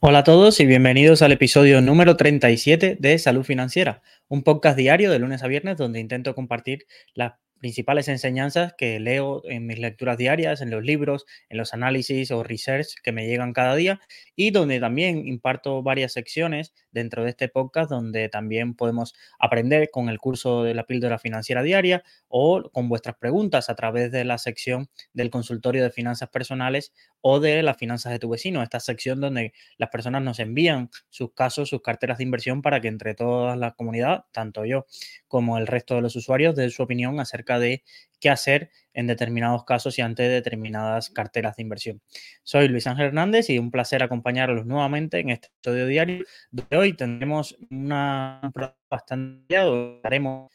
Hola a todos y bienvenidos al episodio número 37 de Salud Financiera, un podcast diario de lunes a viernes donde intento compartir las principales enseñanzas que leo en mis lecturas diarias, en los libros, en los análisis o research que me llegan cada día y donde también imparto varias secciones dentro de este podcast donde también podemos aprender con el curso de la píldora financiera diaria o con vuestras preguntas a través de la sección del consultorio de finanzas personales o de las finanzas de tu vecino, esta sección donde las personas nos envían sus casos, sus carteras de inversión para que entre toda la comunidad, tanto yo como el resto de los usuarios, den su opinión acerca de qué hacer en determinados casos y ante determinadas carteras de inversión. Soy Luis Ángel Hernández y un placer acompañarlos nuevamente en este episodio diario. De hoy tendremos una bastante haremos,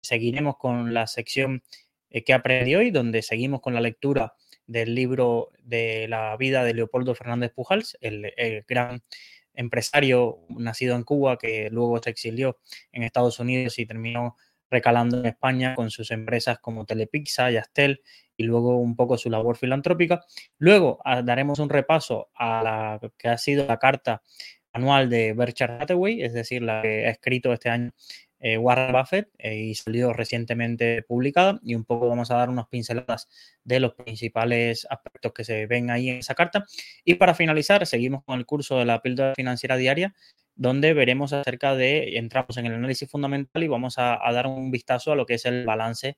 seguiremos con la sección eh, que aprendí hoy, donde seguimos con la lectura del libro de la vida de Leopoldo Fernández Pujals, el, gran empresario nacido en Cuba que luego se exilió en Estados Unidos y terminó recalando en España con sus empresas como Telepizza, Yastel y luego un poco su labor filantrópica. Luego ah, daremos un repaso a la que ha sido la carta anual de Berkshire Hathaway, es decir, la que ha escrito este año eh, Warren Buffett eh, y salió recientemente publicada y un poco vamos a dar unas pinceladas de los principales aspectos que se ven ahí en esa carta. Y para finalizar, seguimos con el curso de la píldora financiera diaria, donde veremos acerca de, entramos en el análisis fundamental y vamos a, dar un vistazo a lo que es el balance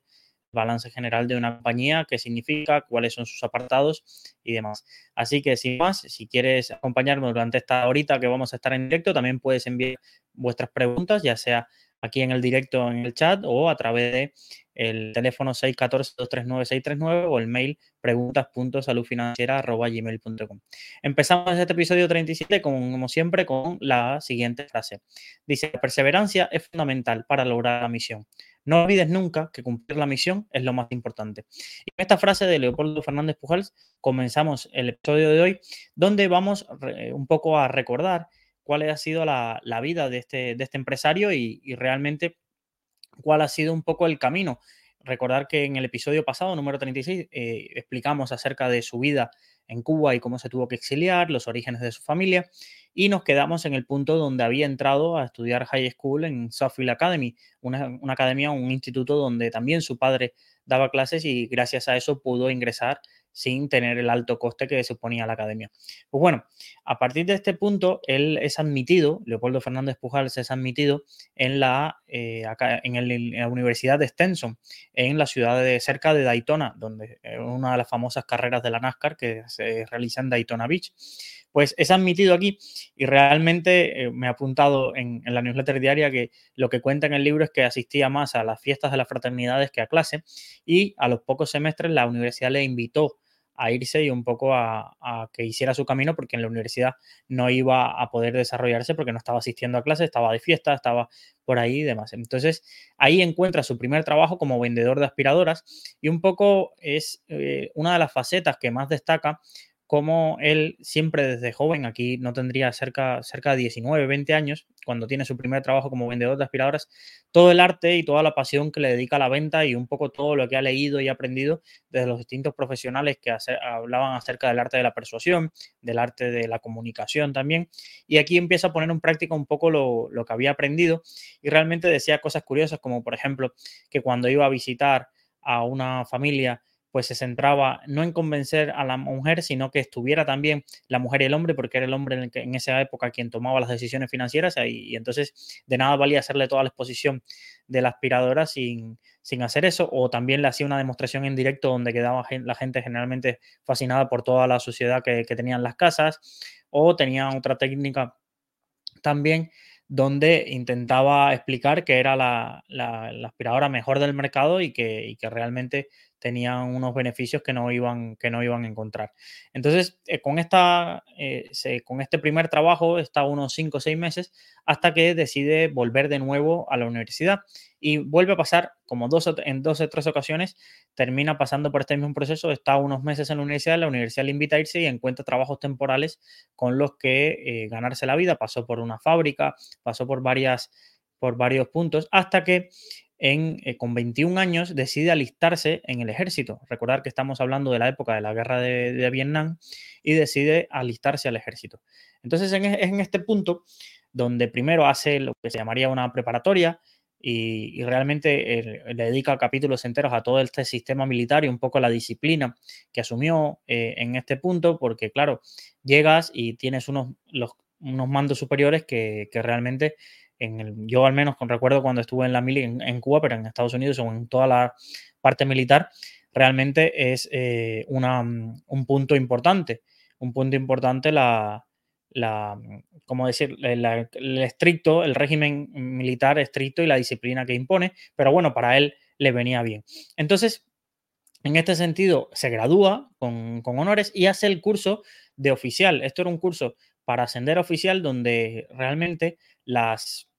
balance general de una compañía, qué significa, cuáles son sus apartados y demás. Así que sin más, si quieres acompañarnos durante esta horita que vamos a estar en directo, también puedes enviar vuestras preguntas, ya sea aquí en el directo en el chat o a través de el teléfono 614-239-639 o el mail preguntas.saludfinanciera.gmail.com. Empezamos este episodio 37, como siempre, con la siguiente frase. Dice, perseverancia es fundamental para lograr la misión. No olvides nunca que cumplir la misión es lo más importante. Y con esta frase de Leopoldo Fernández Pujals comenzamos el episodio de hoy, donde vamos un poco a recordar cuál ha sido la, vida de este, de este empresario y, realmente cuál ha sido un poco el camino. Recordar que en el episodio pasado, número 36, eh, explicamos acerca de su vida en Cuba y cómo se tuvo que exiliar, los orígenes de su familia, y nos quedamos en el punto donde había entrado a estudiar high school en Suffield Academy, una, una academia, un instituto donde también su padre daba clases y gracias a eso pudo ingresar sin tener el alto coste que suponía la academia. Pues bueno, a partir de este punto, él es admitido, Leopoldo Fernández Pujals es admitido en la, eh, en, la Universidad de Stenson, en la ciudad de cerca de Daytona, donde es una de las famosas carreras de la NASCAR que se realiza en Daytona Beach. Pues es admitido aquí y realmente eh, me ha apuntado en, en, la newsletter diaria que lo que cuenta en el libro es que asistía más a las fiestas de las fraternidades que a clase y a los pocos semestres la universidad le invitó a irse y un poco a, que hiciera su camino porque en la universidad no iba a poder desarrollarse porque no estaba asistiendo a clases, estaba de fiesta, estaba por ahí y demás. Entonces ahí encuentra su primer trabajo como vendedor de aspiradoras y un poco es eh, una de las facetas que más destaca como él siempre desde joven, aquí no tendría cerca, cerca de 19, 20 años, cuando tiene su primer trabajo como vendedor de aspiradoras, todo el arte y toda la pasión que le dedica a la venta y un poco todo lo que ha leído y aprendido desde los distintos profesionales que hablaban acerca del arte de la persuasión, del arte de la comunicación también. Y aquí empieza a poner en práctica un poco lo, lo que había aprendido y realmente decía cosas curiosas como por ejemplo que cuando iba a visitar a una familia pues se centraba no en convencer a la mujer, sino que estuviera también la mujer y el hombre, porque era el hombre en, en esa época quien tomaba las decisiones financieras y, entonces de nada valía hacerle toda la exposición de la aspiradora sin, sin hacer eso, o también le hacía una demostración en directo donde quedaba la gente generalmente fascinada por toda la suciedad que, tenían las casas, o tenía otra técnica también donde intentaba explicar que era la, aspiradora mejor del mercado y que, y que realmente tenían unos beneficios que no iban, que no iban a encontrar. Entonces, eh, con, esta, eh, con este primer trabajo está unos 5 o 6 meses hasta que decide volver de nuevo a la universidad y vuelve a pasar como dos en dos o tres ocasiones, termina pasando por este mismo proceso, está unos meses en la universidad, la universidad le invita a irse y encuentra trabajos temporales con los que eh, ganarse la vida, pasó por una fábrica, pasó por varias por varios puntos, hasta que en, eh, con 21 años decide alistarse en el ejército. Recordar que estamos hablando de la época de la guerra de, Vietnam y decide alistarse al ejército. Entonces es en este punto donde primero hace lo que se llamaría una preparatoria y, realmente le dedica capítulos enteros a todo este sistema militar y un poco la disciplina que asumió eh, en este punto, porque claro, llegas y tienes unos, unos mandos superiores que, realmente yo al menos con recuerdo cuando estuve en la mili en, Cuba, pero en Estados Unidos o en toda la parte militar, realmente es eh, una, un punto importante. Un punto importante la, la, como decir, el, estricto, el régimen militar estricto y la disciplina que impone, pero bueno, para él le venía bien. Entonces, en este sentido, se gradúa con, honores y hace el curso de oficial. Esto era un curso para ascender a oficial donde realmente las,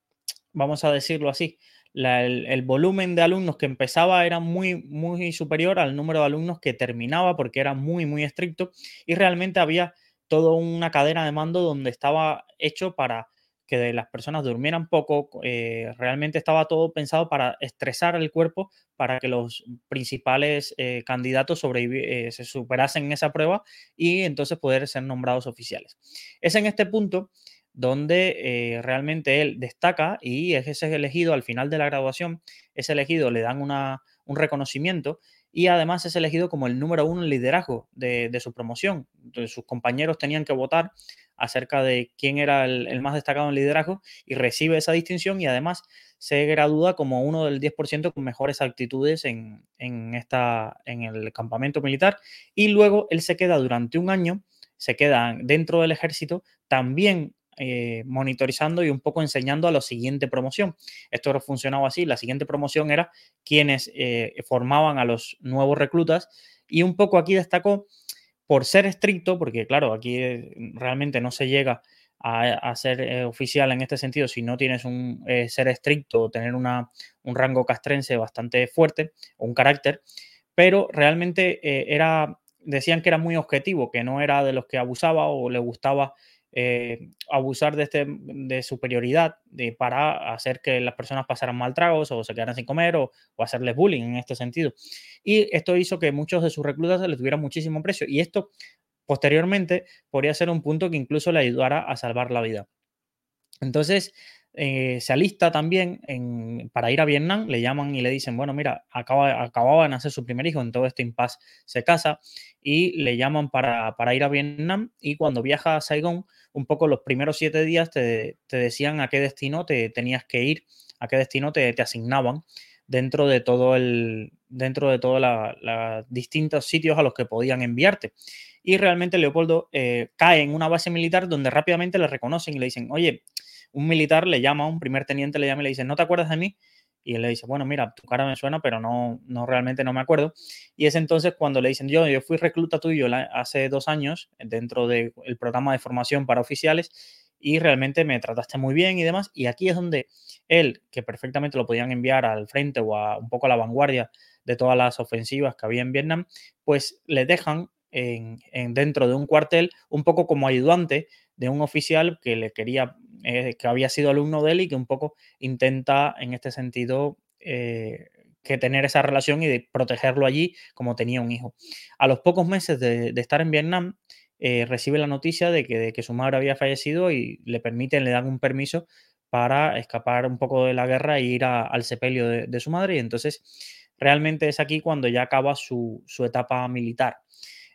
vamos a decirlo así, el, volumen de alumnos que empezaba era muy, muy superior al número de alumnos que terminaba porque era muy, muy estricto y realmente había toda una cadena de mando donde estaba hecho para que las personas durmieran poco, eh, realmente estaba todo pensado para estresar el cuerpo para que los principales eh, candidatos eh, se superasen en esa prueba y entonces poder ser nombrados oficiales. Es en este punto donde realmente él destaca y es, es elegido al final de la graduación, es elegido, le dan una, un reconocimiento y además es elegido como el número uno en liderazgo de, su promoción. sus compañeros tenían que votar acerca de quién era el, más destacado en liderazgo y recibe esa distinción y además se gradúa como uno del 10% con mejores actitudes en, esta, en el campamento militar y luego él se queda durante un año, se queda dentro del ejército también eh, monitorizando y un poco enseñando a la siguiente promoción. Esto funcionaba así, la siguiente promoción era quienes eh, formaban a los nuevos reclutas y un poco aquí destacó por ser estricto, porque claro, aquí eh, realmente no se llega a, ser oficial en este sentido si no tienes un ser estricto o tener una, un rango castrense bastante fuerte o un carácter, pero realmente era, decían que era muy objetivo, que no era de los que abusaba o le gustaba eh, abusar de, este, de superioridad de, para hacer que las personas pasaran mal tragos o se quedaran sin comer o, hacerles bullying en este sentido. Y esto hizo que muchos de sus reclutas les tuvieran muchísimo precio y esto posteriormente podría ser un punto que incluso le ayudara a salvar la vida. Entonces, eh, se alista también para ir a Vietnam, le llaman y le dicen, bueno, mira, acaba, acababa de nacer su primer hijo, en todo este impasse se casa y le llaman para, para, ir a Vietnam y cuando viaja a Saigón, un poco los primeros siete días te, decían a qué destino te tenías que ir, a qué destino te, asignaban dentro de todo el, dentro de todos los distintos sitios a los que podían enviarte. Y realmente Leopoldo eh, cae en una base militar donde rápidamente le reconocen y le dicen, oye, un militar le llama, un primer teniente le llama y le dice, ¿no te acuerdas de mí? Y él le dice, bueno, mira, tu cara me suena, pero no, no realmente no me acuerdo. Y es entonces cuando le dicen, yo, yo fui recluta tuyo hace dos años dentro del programa de formación para oficiales y realmente me trataste muy bien y demás. Y aquí es donde él, que perfectamente lo podían enviar al frente o a un poco a la vanguardia de todas las ofensivas que había en Vietnam, pues le dejan en, dentro de un cuartel un poco como ayudante de un oficial que le quería, eh, que había sido alumno de él y que un poco intenta en este sentido eh, que tener esa relación y de protegerlo allí como tenía un hijo. A los pocos meses de, estar en Vietnam, eh, recibe la noticia de que, su madre había fallecido y le permiten, le dan un permiso para escapar un poco de la guerra e ir al sepelio de, su madre. Y entonces realmente es aquí cuando ya acaba su etapa militar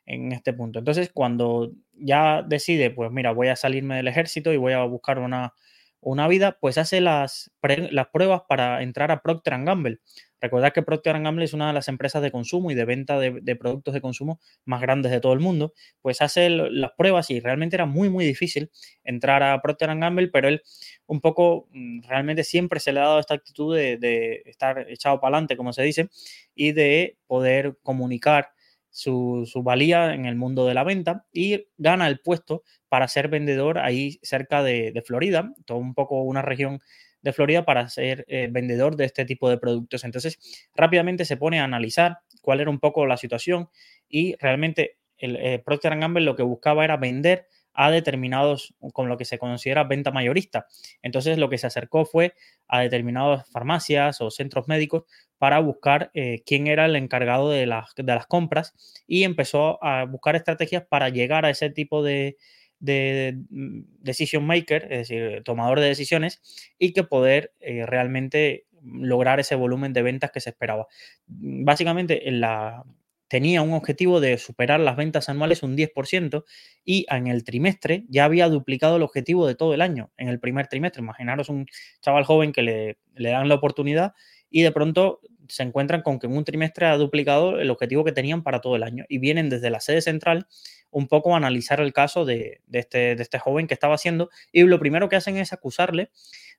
en este punto. Entonces, cuando ya decide, pues mira, voy a salirme del ejército y voy a buscar una, una vida, pues hace las, las pruebas para entrar a Procter Gamble. Recordad que Procter Gamble es una de las empresas de consumo y de venta de, productos de consumo más grandes de todo el mundo. Pues hace las pruebas y realmente era muy, muy difícil entrar a Procter Gamble, pero él un poco, mm, realmente siempre se le ha dado esta actitud de, de estar echado para adelante, como se dice, y de poder comunicar su, valía en el mundo de la venta y gana el puesto para ser vendedor ahí cerca de, Florida, todo un poco una región de Florida para ser eh, vendedor de este tipo de productos. Entonces, rápidamente se pone a analizar cuál era un poco la situación y realmente el eh, Procter Gamble lo que buscaba era vender a determinados, con lo que se considera venta mayorista. Entonces lo que se acercó fue a determinadas farmacias o centros médicos para buscar eh, quién era el encargado de las, de las compras y empezó a buscar estrategias para llegar a ese tipo de, de mm, decision maker, es decir, tomador de decisiones, y que poder eh, realmente lograr ese volumen de ventas que se esperaba. Básicamente, en la, tenía un objetivo de superar las ventas anuales un 10% y en el trimestre ya había duplicado el objetivo de todo el año, en el primer trimestre. Imaginaros un chaval joven que le, le dan la oportunidad y de pronto se encuentran con que en un trimestre ha duplicado el objetivo que tenían para todo el año y vienen desde la sede central un poco a analizar el caso de, este, de este joven que estaba haciendo y lo primero que hacen es acusarle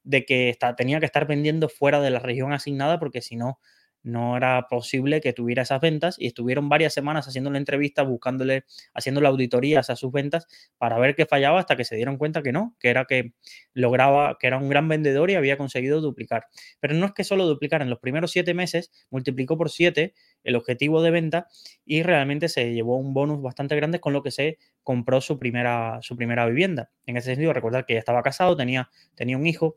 de que está, tenía que estar vendiendo fuera de la región asignada porque si no no era posible que tuviera esas ventas y estuvieron varias semanas haciendo una entrevista, buscándole, haciéndole auditorías a sus ventas para ver qué fallaba hasta que se dieron cuenta que no, que era que lograba, que era un gran vendedor y había conseguido duplicar. Pero no es que solo duplicar, en los primeros siete meses multiplicó por siete el objetivo de venta y realmente se llevó un bonus bastante grande con lo que se compró su primera, su primera vivienda. En ese sentido, recordar que ya estaba casado, tenía, tenía un hijo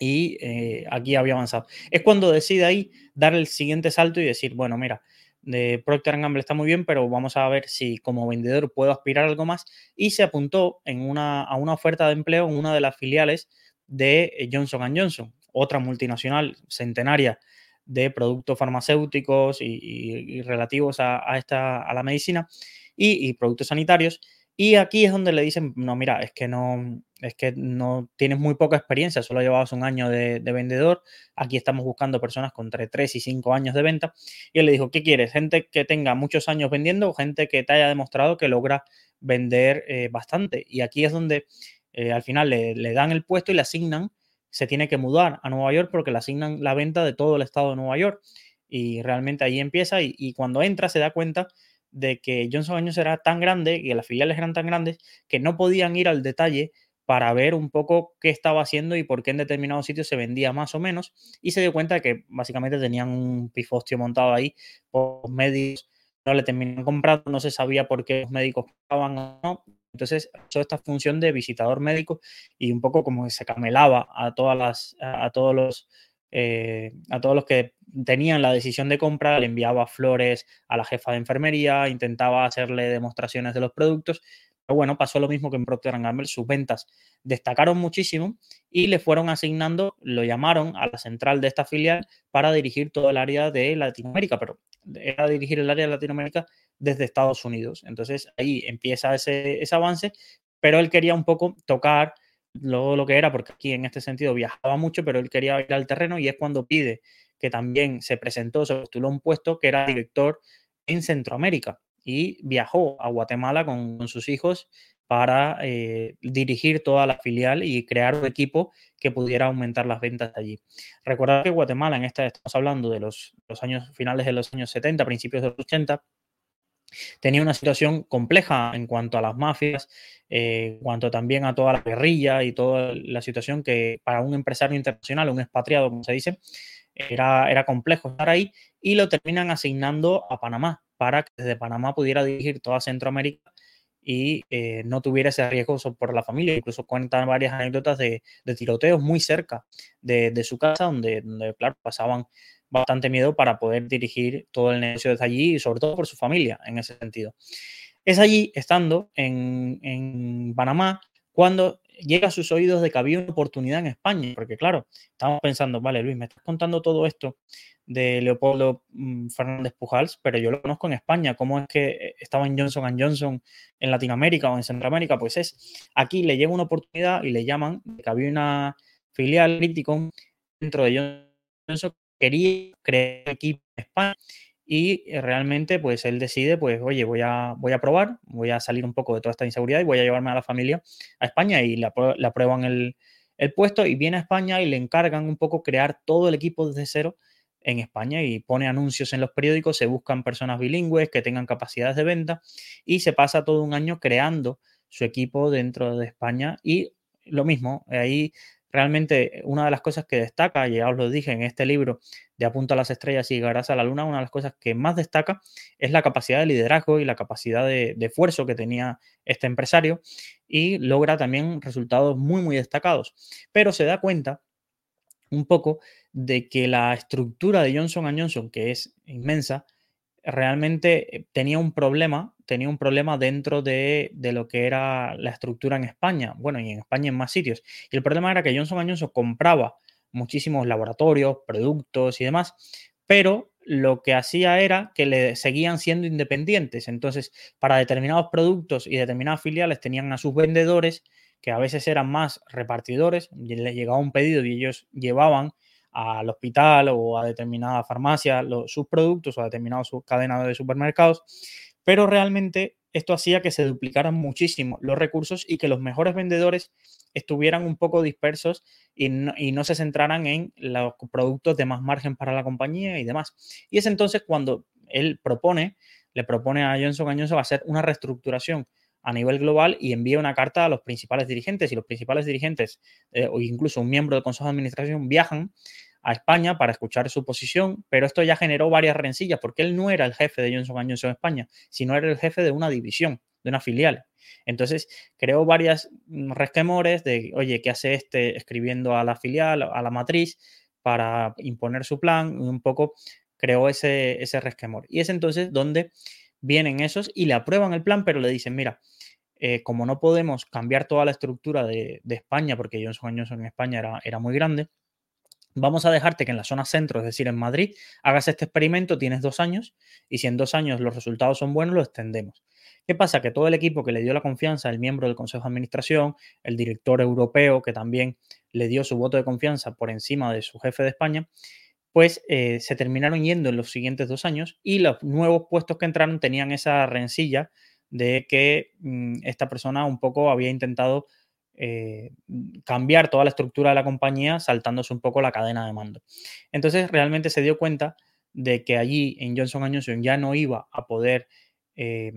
y eh, aquí había avanzado. Es cuando decide ahí dar el siguiente salto y decir, bueno, mira, de Procter Gamble está muy bien, pero vamos a ver si como vendedor puedo aspirar a algo más. Y se apuntó en una, a una oferta de empleo en una de las filiales de eh, Johnson Johnson, otra multinacional centenaria de productos farmacéuticos y, relativos a, esta, a la medicina y productos sanitarios. Y aquí es donde le dicen, no, mira, es que no, es que no tienes muy poca experiencia, solo llevabas un año de, vendedor, aquí estamos buscando personas con entre 3 y 5 años de venta. Y él le dijo, ¿qué quieres? ¿Gente que tenga muchos años vendiendo o gente que te haya demostrado que logra vender eh, bastante? Y aquí es donde eh, al final le, dan el puesto y le asignan, se tiene que mudar a Nueva York porque le asignan la venta de todo el estado de Nueva York. Y realmente ahí empieza y, y cuando entra se da cuenta de que Johnson Johnson era tan grande y las filiales eran tan grandes que no podían ir al detalle para ver un poco qué estaba haciendo y por qué en determinados sitios se vendía más o menos. Y se dio cuenta de que básicamente tenían un pifostio montado ahí por medios, no le terminaron comprando, no se sabía por qué los médicos pagaban o no. Entonces, hizo esta función de visitador médico y un poco como que se camelaba a todas las, a todos los eh, a todos los que tenían la decisión de compra, le enviaba flores a la jefa de enfermería, intentaba hacerle demostraciones de los productos. Pero bueno, pasó lo mismo que en Procter Gamble, sus ventas destacaron muchísimo y le fueron asignando, lo llamaron a la central de esta filial para dirigir todo el área de Latinoamérica, pero era dirigir el área de Latinoamérica desde Estados Unidos. Entonces ahí empieza ese, ese avance, pero él quería un poco tocar luego lo que era, porque aquí en este sentido viajaba mucho, pero él quería ir al terreno y es cuando pide que también se presentó, se postuló un puesto que era director en Centroamérica y viajó a Guatemala con, sus hijos para eh, dirigir toda la filial y crear un equipo que pudiera aumentar las ventas allí. Recordad que Guatemala, en esta estamos hablando de los, los años finales de los años 70, principios de los 80, tenía una situación compleja en cuanto a las mafias, eh, en cuanto también a toda la guerrilla y toda la situación que para un empresario internacional, un expatriado, como se dice, era, era complejo estar ahí y lo terminan asignando a Panamá para que desde Panamá pudiera dirigir toda Centroamérica y eh, no tuviera ese riesgo por la familia. Incluso cuentan varias anécdotas de, tiroteos muy cerca de, su casa, donde, donde, claro, pasaban bastante miedo para poder dirigir todo el negocio desde allí y sobre todo por su familia en ese sentido. Es allí, estando en, Panamá, cuando llega a sus oídos de que había una oportunidad en España, porque claro, estamos pensando, vale, Luis, me estás contando todo esto de Leopoldo mm, Fernández Pujals, pero yo lo conozco en España, ¿cómo es que eh, estaba en Johnson Johnson en Latinoamérica o en Centroamérica? Pues es, aquí le llega una oportunidad y le llaman que había una filial crítico dentro de Johnson quería crear equipo en España y eh, realmente pues él decide pues oye voy a, voy a probar, voy a salir un poco de toda esta inseguridad y voy a llevarme a la familia a España y le, aprueban el, el, puesto y viene a España y le encargan un poco crear todo el equipo desde cero en España y pone anuncios en los periódicos, se buscan personas bilingües que tengan capacidades de venta y se pasa todo un año creando su equipo dentro de España y lo mismo, ahí realmente una de las cosas que destaca, ya os lo dije en este libro de Apunta a las Estrellas y llegarás a la Luna, una de las cosas que más destaca es la capacidad de liderazgo y la capacidad de, de esfuerzo que tenía este empresario y logra también resultados muy, muy destacados. Pero se da cuenta un poco de que la estructura de Johnson Johnson, que es inmensa, realmente eh, tenía un problema, tenía un problema dentro de, lo que era la estructura en España, bueno, y en España en más sitios. Y el problema era que Johnson Johnson compraba muchísimos laboratorios, productos y demás, pero lo que hacía era que le seguían siendo independientes. Entonces, para determinados productos y determinadas filiales tenían a sus vendedores, que a veces eran más repartidores, les llegaba un pedido y ellos llevaban al hospital o a determinada farmacia sus productos o a determinada cadena de supermercados, pero realmente esto hacía que se duplicaran muchísimo los recursos y que los mejores vendedores estuvieran un poco dispersos y no, se centraran en los productos de más margen para la compañía y demás. Y es entonces cuando él propone, le propone a Johnson Johnson hacer una reestructuración a nivel global y envía una carta a los principales dirigentes y los principales dirigentes eh, o incluso un miembro del Consejo de Administración viajan a España para escuchar su posición, pero esto ya generó varias rencillas porque él no era el jefe de Johnson Johnson en España, sino era el jefe de una división, de una filial. Entonces creó varias mm, resquemores de, oye, ¿qué hace este escribiendo a la filial, a la matriz para imponer su plan? Un poco creó ese, ese resquemor. Y es entonces donde vienen esos y le aprueban el plan, pero le dicen, mira, eh, como no podemos cambiar toda la estructura de, España, porque Johnson Johnson en España era, era muy grande, vamos a dejarte que en la zona centro, es decir, en Madrid, hagas este experimento, tienes dos años, y si en dos años los resultados son buenos, lo extendemos. ¿Qué pasa? Que todo el equipo que le dio la confianza, el miembro del Consejo de Administración, el director europeo, que también le dio su voto de confianza por encima de su jefe de España, pues eh, se terminaron yendo en los siguientes dos años y los nuevos puestos que entraron tenían esa rencilla de que mm, esta persona un poco había intentado eh, cambiar toda la estructura de la compañía saltándose un poco la cadena de mando. Entonces realmente se dio cuenta de que allí en Johnson Johnson ya no iba a poder eh,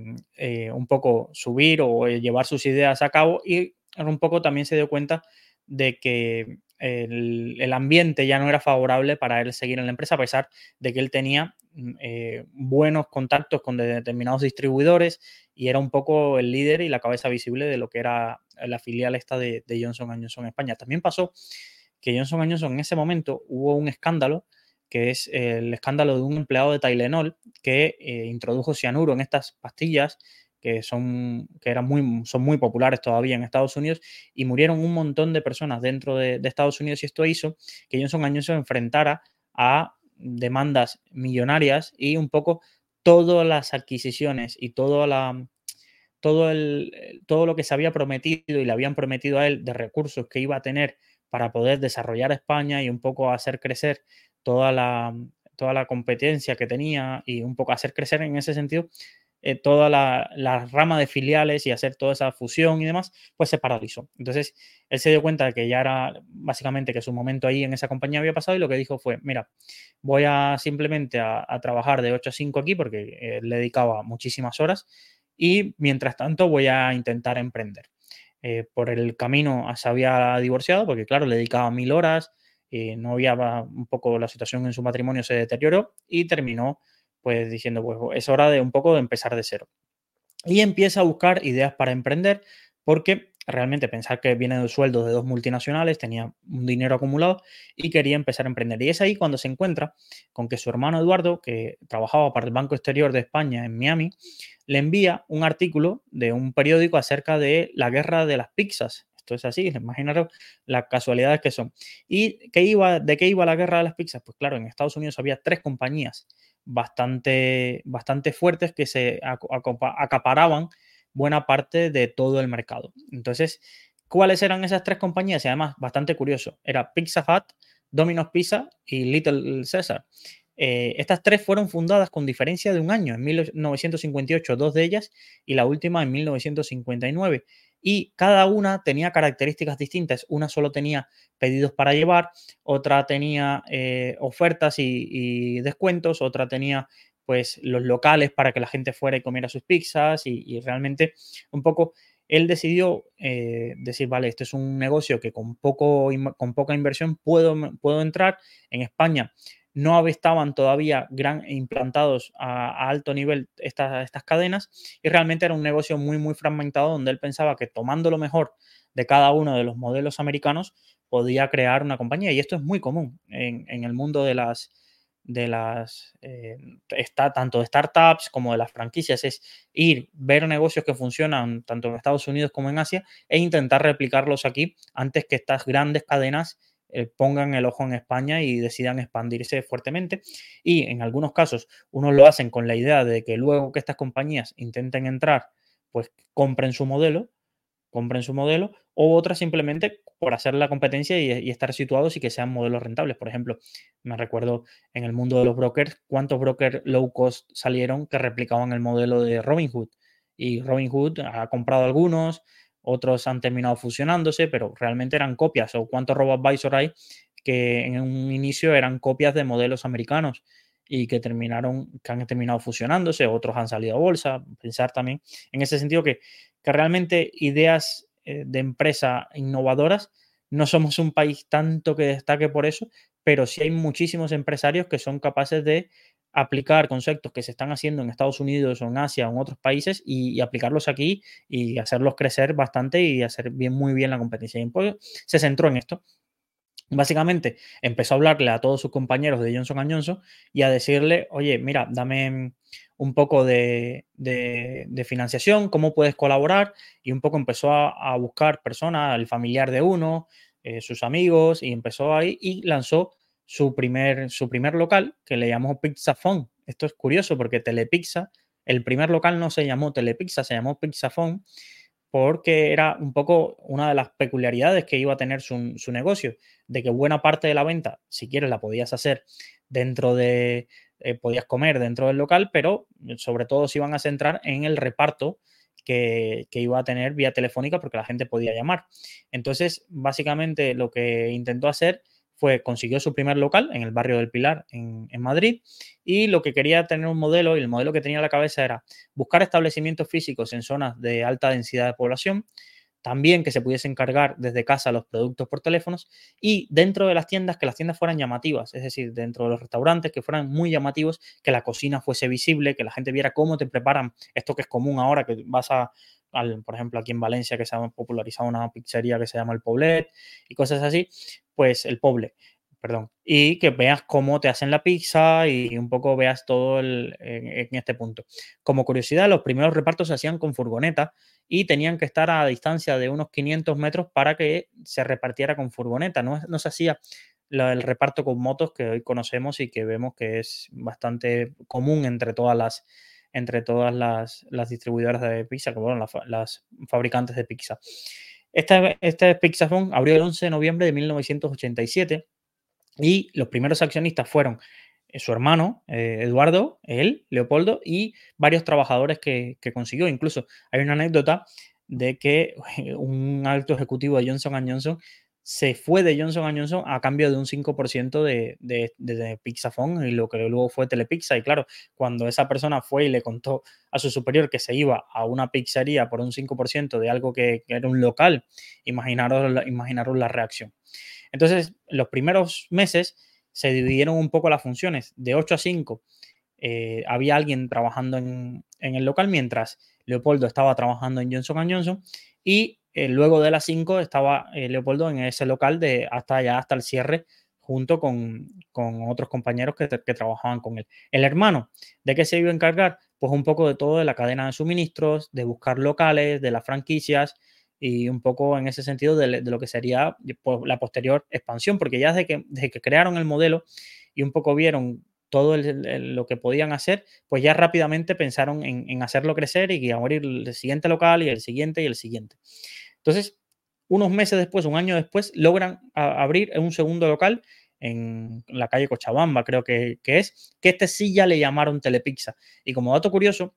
un poco subir o llevar sus ideas a cabo y un poco también se dio cuenta de que el, ambiente ya no era favorable para él seguir en la empresa, a pesar de que él tenía mm, eh, buenos contactos con determinados distribuidores y era un poco el líder y la cabeza visible de lo que era la filial esta de, Johnson Johnson en España. También pasó que Johnson Johnson en ese momento hubo un escándalo que es el escándalo de un empleado de Tylenol que eh, introdujo cianuro en estas pastillas que son, que eran muy, son muy populares todavía en Estados Unidos y murieron un montón de personas dentro de, Estados Unidos y esto hizo que Johnson Johnson enfrentara a demandas millonarias y un poco todas las adquisiciones y todo, la, todo, el, todo lo que se había prometido y le habían prometido a él de recursos que iba a tener para poder desarrollar España y un poco hacer crecer toda la, toda la competencia que tenía y un poco hacer crecer en ese sentido, eh, toda la, rama de filiales y hacer toda esa fusión y demás, pues se paralizó. Entonces, él se dio cuenta de que ya era básicamente que su momento ahí en esa compañía había pasado y lo que dijo fue, mira, voy a simplemente a, trabajar de 8 a 5 aquí porque eh, le dedicaba muchísimas horas y mientras tanto voy a intentar emprender. Eh, por el camino se había divorciado porque, claro, le dedicaba mil horas, no había un poco la situación en su matrimonio se deterioró y terminó pues diciendo, pues es hora de un poco de empezar de cero. Y empieza a buscar ideas para emprender porque realmente pensar que viene del sueldo de dos multinacionales, tenía un dinero acumulado y quería empezar a emprender. Y es ahí cuando se encuentra con que su hermano Eduardo, que trabajaba para el Banco Exterior de España en Miami, le envía un artículo de un periódico acerca de la guerra de las pizzas. Esto es así, imaginaros las casualidades que son. ¿Y qué iba, de qué iba la guerra de las pizzas? Pues claro, en Estados Unidos había tres compañías bastante, bastante fuertes que se acaparaban buena parte de todo el mercado. Entonces, ¿cuáles eran esas tres compañías? Y además, bastante curioso, era Pizza Hut, Domino's Pizza y Little Caesar. Eh, estas tres fueron fundadas con diferencia de un año, en 1958 dos de ellas y la última en 1959 y cada una tenía características distintas. Una solo tenía pedidos para llevar, otra tenía eh, ofertas y, descuentos, otra tenía pues los locales para que la gente fuera y comiera sus pizzas y, realmente un poco él decidió eh, decir, vale, este es un negocio que con, poco, con poca inversión puedo, puedo entrar. En España no estaban todavía implantados a, alto nivel estas, estas cadenas y realmente era un negocio muy, muy fragmentado donde él pensaba que tomando lo mejor de cada uno de los modelos americanos podía crear una compañía. Y esto es muy común en, en el mundo de las, de las, eh, está, tanto de startups como de las franquicias, es ir, ver negocios que funcionan tanto en Estados Unidos como en Asia e intentar replicarlos aquí antes que estas grandes cadenas eh, pongan el ojo en España y decidan expandirse fuertemente. Y en algunos casos, unos lo hacen con la idea de que luego que estas compañías intenten entrar, pues compren su modelo compren su modelo, o otras simplemente por hacer la competencia y, estar situados y que sean modelos rentables. Por ejemplo, me recuerdo en el mundo de los brokers, cuántos brokers low cost salieron que replicaban el modelo de Robinhood. Y Robinhood ha comprado algunos, otros han terminado fusionándose, pero realmente eran copias. O cuántos robo-advisor hay que en un inicio eran copias de modelos americanos y que terminaron, que han terminado fusionándose, otros han salido a bolsa. Pensar también en ese sentido que que realmente ideas eh, de empresa innovadoras, no somos un país tanto que destaque por eso, pero sí hay muchísimos empresarios que son capaces de aplicar conceptos que se están haciendo en Estados Unidos o en Asia o en otros países y, aplicarlos aquí y hacerlos crecer bastante y hacer bien, muy bien la competencia. Y pues, se centró en esto. Básicamente empezó a hablarle a todos sus compañeros de Johnson Johnson y a decirle, oye, mira, dame un poco de, financiación, cómo puedes colaborar y un poco empezó a, buscar personas, el familiar de uno, eh, sus amigos y empezó ahí y lanzó su primer, su primer local que le llamó Pizzafon. Esto es curioso porque Telepizza, el primer local no se llamó Telepizza, se llamó Pizzafon porque era un poco una de las peculiaridades que iba a tener su, su, negocio, de que buena parte de la venta, si quieres, la podías hacer dentro de, eh, podías comer dentro del local, pero sobre todo se iban a centrar en el reparto que, iba a tener vía telefónica porque la gente podía llamar. Entonces, básicamente lo que intentó hacer fue consiguió su primer local en el barrio del Pilar, en, en, Madrid, y lo que quería tener un modelo, y el modelo que tenía en la cabeza era buscar establecimientos físicos en zonas de alta densidad de población, también que se pudiese encargar desde casa los productos por teléfonos y dentro de las tiendas que las tiendas fueran llamativas, es decir, dentro de los restaurantes que fueran muy llamativos, que la cocina fuese visible, que la gente viera cómo te preparan esto que es común ahora, que vas a, por ejemplo, aquí en Valencia que se ha popularizado una pizzería que se llama el Poblet y cosas así, pues el Poble perdón, y que veas cómo te hacen la pizza y un poco veas todo en, este punto. Como curiosidad, los primeros repartos se hacían con furgoneta y tenían que estar a distancia de unos 500 metros para que se repartiera con furgoneta. No, no se hacía el reparto con motos que hoy conocemos y que vemos que es bastante común entre todas las entre todas las, distribuidoras de pizza, como bueno, las, fabricantes de pizza. Este, este Pizzafón abrió el 11 de noviembre de 1987 y los primeros accionistas fueron eh, su hermano, eh, Eduardo, él, Leopoldo, y varios trabajadores que, consiguió. Incluso hay una anécdota de que un alto ejecutivo de Johnson Johnson se fue de Johnson Johnson a cambio de un 5% de, de, de, Pixafón y lo que luego fue Telepizza. Y claro, cuando esa persona fue y le contó a su superior que se iba a una pizzería por un 5% de algo que, era un local, imaginaros, imaginaros la reacción. Entonces, los primeros meses se dividieron un poco las funciones. De 8 a 5 eh, había alguien trabajando en, el local, mientras Leopoldo estaba trabajando en Johnson Johnson y eh, luego de las 5 estaba eh, Leopoldo en ese local de hasta allá, hasta el cierre, junto con, otros compañeros que, trabajaban con él. El hermano, ¿de qué se iba a encargar? Pues un poco de todo de la cadena de suministros, de buscar locales, de las franquicias, y un poco en ese sentido de, lo que sería pues, la posterior expansión, porque ya desde que, desde que crearon el modelo y un poco vieron todo lo que podían hacer, pues ya rápidamente pensaron en, hacerlo crecer y abrir el siguiente local y el siguiente y el siguiente. Entonces, unos meses después, un año después, logran abrir un segundo local en la calle Cochabamba, creo que, es, que este sí ya le llamaron Telepizza. Y como dato curioso,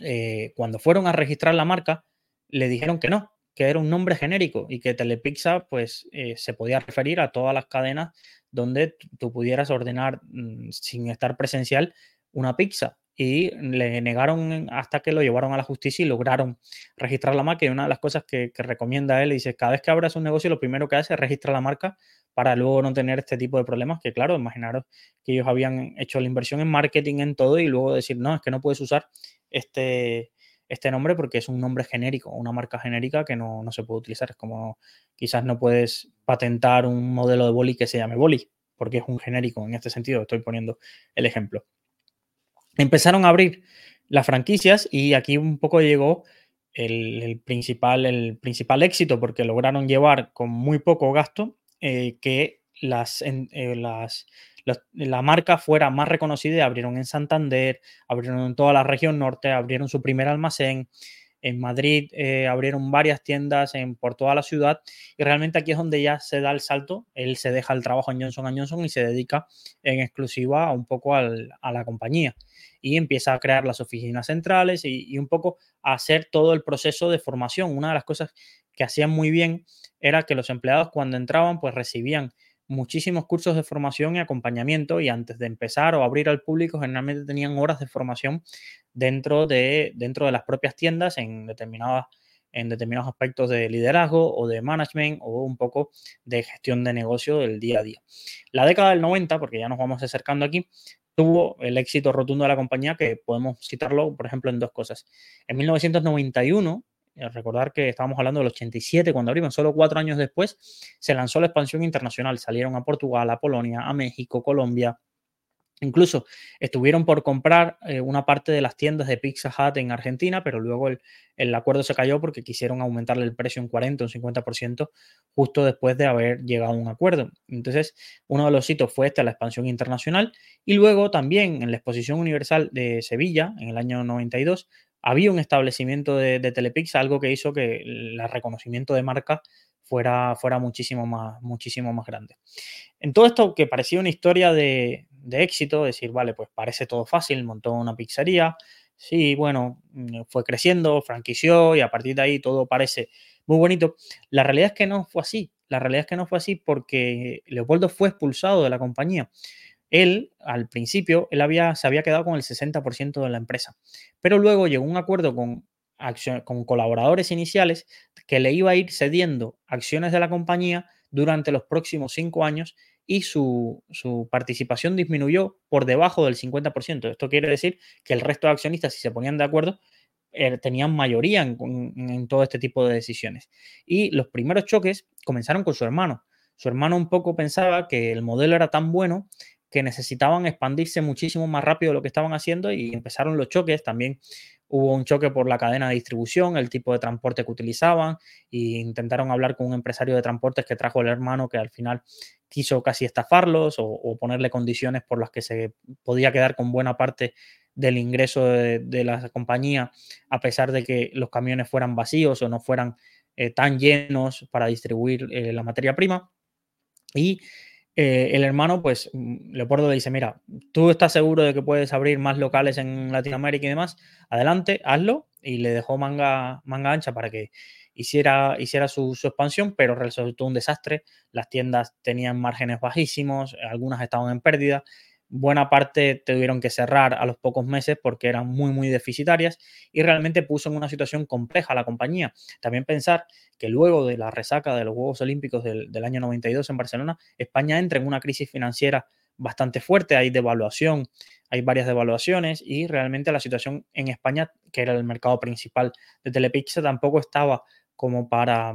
eh, cuando fueron a registrar la marca, le dijeron que no, que era un nombre genérico y que Telepizza pues eh, se podía referir a todas las cadenas donde tú pudieras ordenar mm, sin estar presencial una pizza. Y le negaron hasta que lo llevaron a la justicia y lograron registrar la marca. Y una de las cosas que, recomienda él, dice, cada vez que abras un negocio, lo primero que hace es registrar la marca para luego no tener este tipo de problemas, que claro, imaginaros que ellos habían hecho la inversión en marketing, en todo, y luego decir, no, es que no puedes usar este, este nombre porque es un nombre genérico, una marca genérica que no, no se puede utilizar. Es como quizás no puedes patentar un modelo de boli que se llame boli, porque es un genérico en este sentido, estoy poniendo el ejemplo empezaron a abrir las franquicias y aquí un poco llegó el, principal, el principal éxito porque lograron llevar con muy poco gasto eh, que las, eh, las, la marca fuera más reconocida abrieron en Santander, abrieron en toda la región norte, abrieron su primer almacén. En Madrid eh, abrieron varias tiendas en, por toda la ciudad y realmente aquí es donde ya se da el salto. Él se deja el trabajo en Johnson Johnson y se dedica en exclusiva un poco a la compañía y empieza a crear las oficinas centrales y, un poco a hacer todo el proceso de formación. Una de las cosas que hacían muy bien era que los empleados cuando entraban pues recibían muchísimos cursos de formación y acompañamiento y antes de empezar o abrir al público generalmente tenían horas de formación dentro de, dentro de las propias tiendas en determinadas en determinados aspectos de liderazgo o de management o un poco de gestión de negocio del día a día. La década del 90, porque ya nos vamos acercando aquí, tuvo el éxito rotundo de la compañía, que podemos citarlo, por ejemplo, en dos cosas. En 1991, eh, recordar que estábamos hablando del 87 cuando abrimos, solo cuatro años después, se lanzó la expansión internacional. Salieron a Portugal, a Polonia, a México, Colombia, Incluso estuvieron por comprar eh, una parte de las tiendas de Pizza Hut en Argentina, pero luego el, acuerdo se cayó porque quisieron aumentarle el precio un 40 o un 50% justo después de haber llegado a un acuerdo. Entonces, uno de los hitos fue esta, la expansión internacional. Y luego también en la Exposición Universal de Sevilla, en el año 92, había un establecimiento de, de Telepizza, algo que hizo que el reconocimiento de marca fuera, fuera muchísimo, más, muchísimo más grande. En todo esto que parecía una historia de, de éxito, decir, vale, pues parece todo fácil, montó una pizzería, sí, bueno, mm, fue creciendo, franquició y a partir de ahí todo parece muy bonito. La realidad es que no fue así. La realidad es que no fue así porque Leopoldo fue expulsado de la compañía. Él, al principio, él había, se había quedado con el 60% de la empresa, pero luego llegó un acuerdo con, con colaboradores iniciales que le iba a ir cediendo acciones de la compañía durante los próximos cinco años y su, participación disminuyó por debajo del 50%. Esto quiere decir que el resto de accionistas, si se ponían de acuerdo, eh, tenían mayoría en, todo este tipo de decisiones. Y los primeros choques comenzaron con su hermano. Su hermano un poco pensaba que el modelo era tan bueno que necesitaban expandirse muchísimo más rápido de lo que estaban haciendo y empezaron los choques. También hubo un choque por la cadena de distribución, el tipo de transporte que utilizaban e intentaron hablar con un empresario de transportes que trajo el hermano que al final quiso casi estafarlos o, ponerle condiciones por las que se podía quedar con buena parte del ingreso de, la compañía, a pesar de que los camiones fueran vacíos o no fueran eh, tan llenos para distribuir eh, la materia prima. Y eh, el hermano, pues, mm, Leopoldo le dice, mira, tú estás seguro de que puedes abrir más locales en Latinoamérica y demás, adelante, hazlo. Y le dejó manga, manga ancha para que hiciera, hiciera su, expansión, pero resultó un desastre. Las tiendas tenían márgenes bajísimos, algunas estaban en pérdida. Buena parte tuvieron que cerrar a los pocos meses porque eran muy, muy deficitarias y realmente puso en una situación compleja a la compañía. También pensar que luego de la resaca de los Juegos Olímpicos del, del año 92 en Barcelona, España entra en una crisis financiera bastante fuerte, hay devaluación, hay varias devaluaciones y realmente la situación en España, que era el mercado principal de Telepizza, tampoco estaba como para,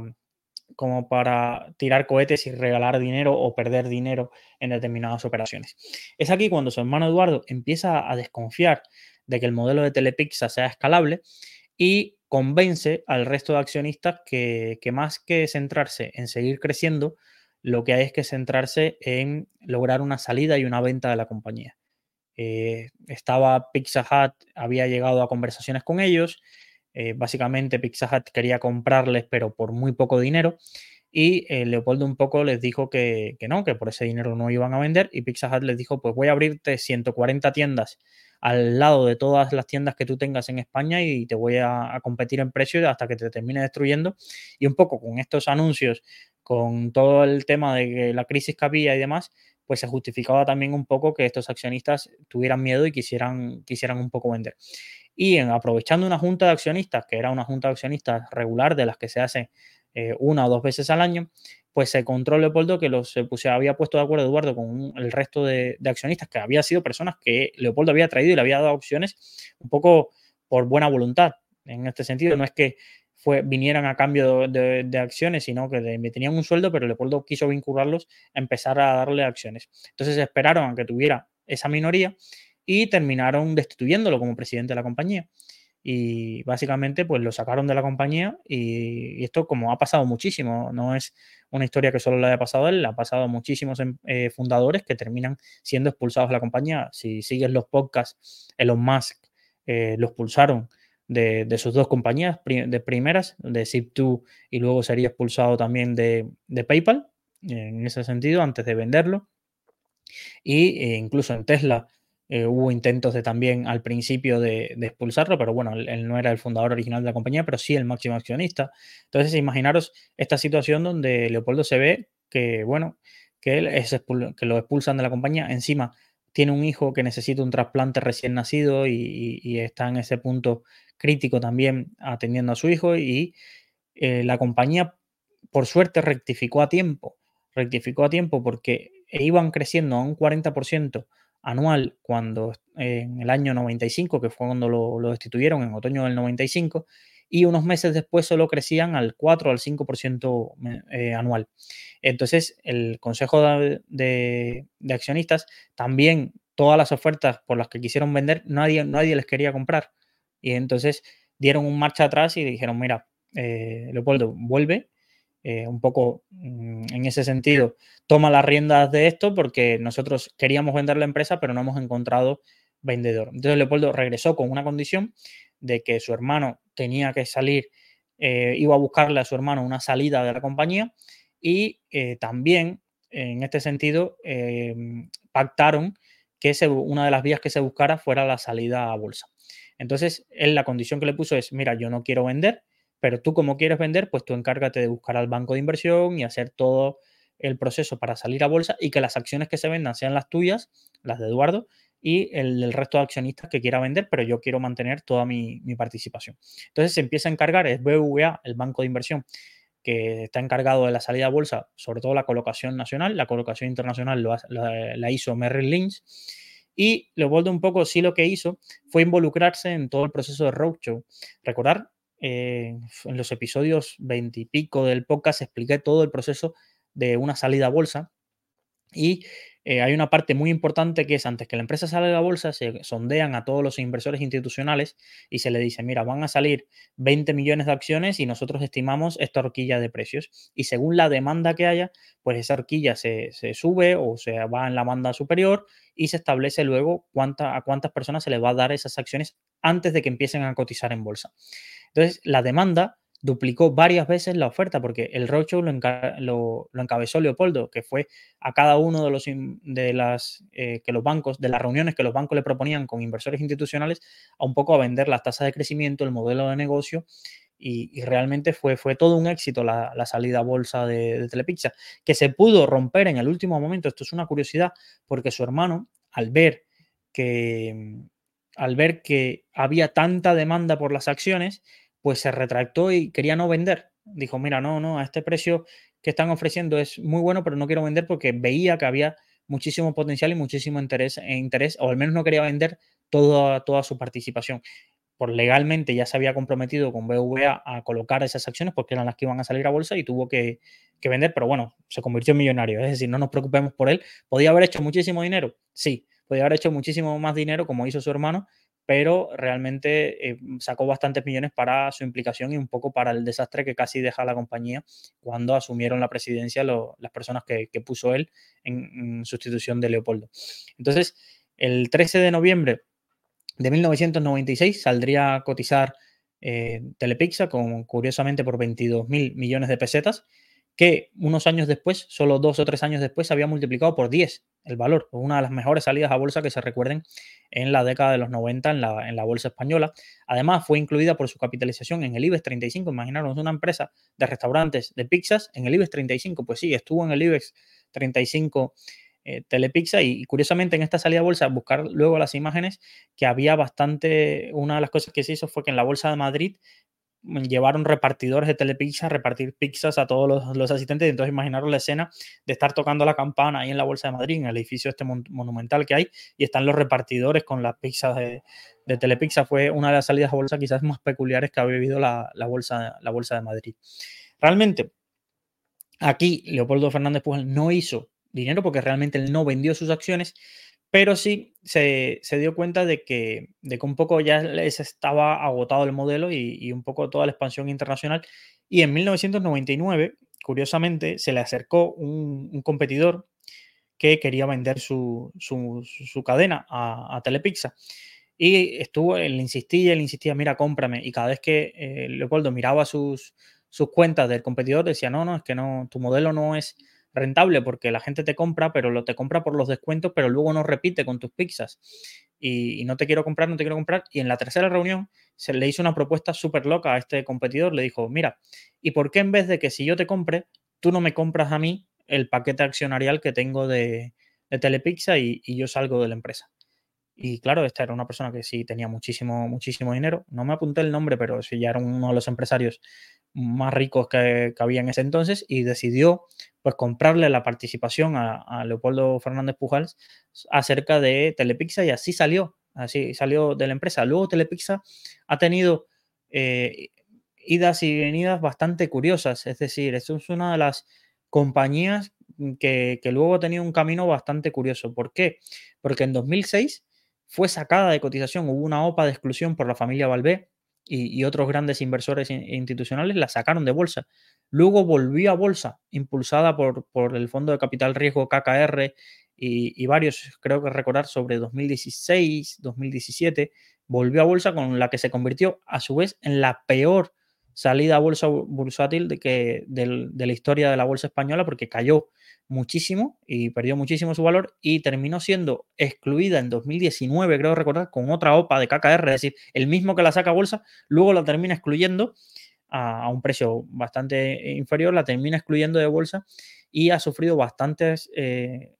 como para tirar cohetes y regalar dinero o perder dinero en determinadas operaciones. Es aquí cuando su hermano Eduardo empieza a desconfiar de que el modelo de Telepizza sea escalable y convence al resto de accionistas que, más que centrarse en seguir creciendo, lo que hay es que centrarse en lograr una salida y una venta de la compañía. Eh, estaba Pizza Hut, había llegado a conversaciones con ellos, eh, básicamente Pizza Hut quería comprarles, pero por muy poco dinero. Y eh, Leopoldo un poco les dijo que, no, que por ese dinero no iban a vender. Y Pizza Hut les dijo, pues voy a abrirte 140 tiendas al lado de todas las tiendas que tú tengas en España y te voy a, competir en precio hasta que te termine destruyendo. Y un poco con estos anuncios, con todo el tema de la crisis que había y demás, pues se justificaba también un poco que estos accionistas tuvieran miedo y quisieran, quisieran un poco vender. Y en, aprovechando una junta de accionistas, que era una junta de accionistas regular de las que se hace eh, una o dos veces al año, pues se encontró Leopoldo que los se había puesto de acuerdo Eduardo con el resto de, accionistas, que había sido personas que Leopoldo había traído y le había dado opciones un poco por buena voluntad. En este sentido, no es que vinieran a cambio de, acciones, sino que tenían un sueldo, pero Leopoldo quiso vincularlos a empezar a darle acciones. Entonces esperaron a que tuviera esa minoría y terminaron destituyéndolo como presidente de la compañía y básicamente pues lo sacaron de la compañía y, esto como ha pasado muchísimo, no es una historia que solo le haya pasado a él, ha pasado a muchísimos em, eh, fundadores que terminan siendo expulsados de la compañía. Si sigues los podcasts, Elon Musk eh, lo expulsaron de, sus dos compañías de primeras, de Zip2 y luego sería expulsado también de, PayPal, en ese sentido, antes de venderlo. Y eh, incluso en Tesla eh, hubo intentos de también al principio de, expulsarlo, pero bueno, él, no era el fundador original de la compañía, pero sí el máximo accionista. Entonces, imaginaros esta situación donde Leopoldo se ve que, bueno, que, él es que lo expulsan de la compañía, encima tiene un hijo que necesita un trasplante recién nacido y, está en ese punto crítico también atendiendo a su hijo y eh, la compañía, por suerte, rectificó a tiempo, rectificó a tiempo porque iban creciendo a un 40% anual cuando en el año 95, que fue cuando lo, destituyeron, en otoño del 95, y unos meses después solo crecían al 4 al 5% eh, anual. Entonces, el Consejo de, Accionistas también, todas las ofertas por las que quisieron vender, nadie, nadie les quería comprar. Y entonces dieron un marcha atrás y dijeron, mira, eh, Leopoldo, vuelve eh, un poco mm, en ese sentido, toma las riendas de esto porque nosotros queríamos vender la empresa, pero no hemos encontrado vendedor. Entonces Leopoldo regresó con una condición de que su hermano tenía que salir, eh, iba a buscarle a su hermano una salida de la compañía y eh, también en este sentido pactaron que una de las vías que se buscara fuera la salida a bolsa. Entonces, él la condición que le puso es, mira, yo no quiero vender, pero tú como quieres vender, pues tú encárgate de buscar al banco de inversión y hacer todo el proceso para salir a bolsa y que las acciones que se vendan sean las tuyas, las de Eduardo, y el, resto de accionistas que quiera vender, pero yo quiero mantener toda mi, participación. Entonces se empieza a encargar, es BVA, el banco de inversión, que está encargado de la salida a bolsa, sobre todo la colocación nacional, la colocación internacional la, hizo Merrill Lynch. Y lo vuelvo un poco, sí lo que hizo fue involucrarse en todo el proceso de roadshow. Recordar eh, en los episodios 20 y pico del podcast expliqué todo el proceso de una salida a bolsa y eh, hay una parte muy importante que es antes que la empresa salga a la bolsa, se sondean a todos los inversores institucionales y se le dice, mira, van a salir 20 millones de acciones y nosotros estimamos esta horquilla de precios. Y según la demanda que haya, pues esa horquilla se, sube o se va en la banda superior y se establece luego cuánta, a cuántas personas se les va a dar esas acciones antes de que empiecen a cotizar en bolsa. Entonces, la demanda duplicó varias veces la oferta porque el roadshow lo, lo, encabezó Leopoldo, que fue a cada uno de los de las eh, que los bancos, de las reuniones que los bancos le proponían con inversores institucionales, a un poco a vender las tasas de crecimiento, el modelo de negocio. Y, realmente fue, fue todo un éxito la, salida a bolsa de, de Telepizza, que se pudo romper en el último momento. Esto es una curiosidad, porque su hermano, al ver que, al ver que había tanta demanda por las acciones, pues se retractó y quería no vender. Dijo, mira, no, no, a este precio que están ofreciendo es muy bueno, pero no quiero vender porque veía que había muchísimo potencial y muchísimo interés, e interés o al menos no quería vender toda, toda su participación. Por legalmente ya se había comprometido con BVA a colocar esas acciones porque eran las que iban a salir a bolsa y tuvo que, que vender, pero bueno, se convirtió en millonario. Es decir, no nos preocupemos por él. ¿Podía haber hecho muchísimo dinero? Sí, podía haber hecho muchísimo más dinero como hizo su hermano, pero realmente eh, sacó bastantes millones para su implicación y un poco para el desastre que casi deja la compañía cuando asumieron la presidencia las personas que, puso él en, sustitución de Leopoldo. Entonces, el 13 de noviembre de 1996 saldría a cotizar eh, Telepixa, con, curiosamente por 22 mil millones de pesetas, que unos años después, solo dos o tres años después, se había multiplicado por 10 el valor. Una de las mejores salidas a bolsa que se recuerden en la década de los 90 en la, en la bolsa española. Además, fue incluida por su capitalización en el IBEX 35. Imaginaros una empresa de restaurantes, de pizzas, en el IBEX 35. Pues sí, estuvo en el IBEX 35 eh, Telepizza y, curiosamente en esta salida de bolsa, buscar luego las imágenes, que había bastante, una de las cosas que se hizo fue que en la bolsa de Madrid llevaron repartidores de Telepizza a repartir pizzas a todos los, asistentes. Y entonces imaginaros la escena de estar tocando la campana ahí en la Bolsa de Madrid, en el edificio este monumental que hay, y están los repartidores con las pizzas de, de, Telepizza. Fue una de las salidas a bolsa quizás más peculiares que ha vivido la, bolsa, la Bolsa de Madrid. Realmente, aquí Leopoldo Fernández Pujol no hizo dinero porque realmente él no vendió sus acciones, pero sí se, dio cuenta de que, de que un poco ya les estaba agotado el modelo y, un poco toda la expansión internacional. Y en 1999, curiosamente, se le acercó un, competidor que quería vender su, cadena a, a, Telepizza. Y estuvo, él insistía, él insistía, mira, cómprame. Y cada vez que eh, Leopoldo miraba sus, sus cuentas del competidor, decía, no, no, es que no, tu modelo no es rentable porque la gente te compra, pero lo te compra por los descuentos, pero luego no repite con tus pizzas. Y, no te quiero comprar, no te quiero comprar. Y en la tercera reunión se le hizo una propuesta súper loca a este competidor. Le dijo, mira, ¿y por qué en vez de que si yo te compre, tú no me compras a mí el paquete accionarial que tengo de, de Telepizza y, y yo salgo de la empresa? Y claro, esta era una persona que sí tenía muchísimo, muchísimo dinero. No me apunté el nombre, pero sí ya era uno de los empresarios más ricos que, había en ese entonces y decidió pues comprarle la participación a, Leopoldo Fernández Pujals acerca de Telepizza y así salió, así salió de la empresa. Luego Telepizza ha tenido eh, idas y venidas bastante curiosas, es decir, esto es una de las compañías que, que luego ha tenido un camino bastante curioso. ¿Por qué? Porque en 2006 fue sacada de cotización, hubo una OPA de exclusión por la familia Valvé y, otros grandes inversores institucionales la sacaron de bolsa. Luego volvió a bolsa, impulsada por, por el Fondo de Capital Riesgo KKR y, y, varios, creo que recordar, sobre 2016, 2017, volvió a bolsa con la que se convirtió a su vez en la peor salida bolsa bursátil de, que, de la historia de la bolsa española porque cayó muchísimo y perdió muchísimo su valor y terminó siendo excluida en 2019, creo recordar, con otra OPA de KKR, es decir, el mismo que la saca bolsa, luego la termina excluyendo a, un precio bastante inferior, la termina excluyendo de bolsa y ha sufrido bastantes eh,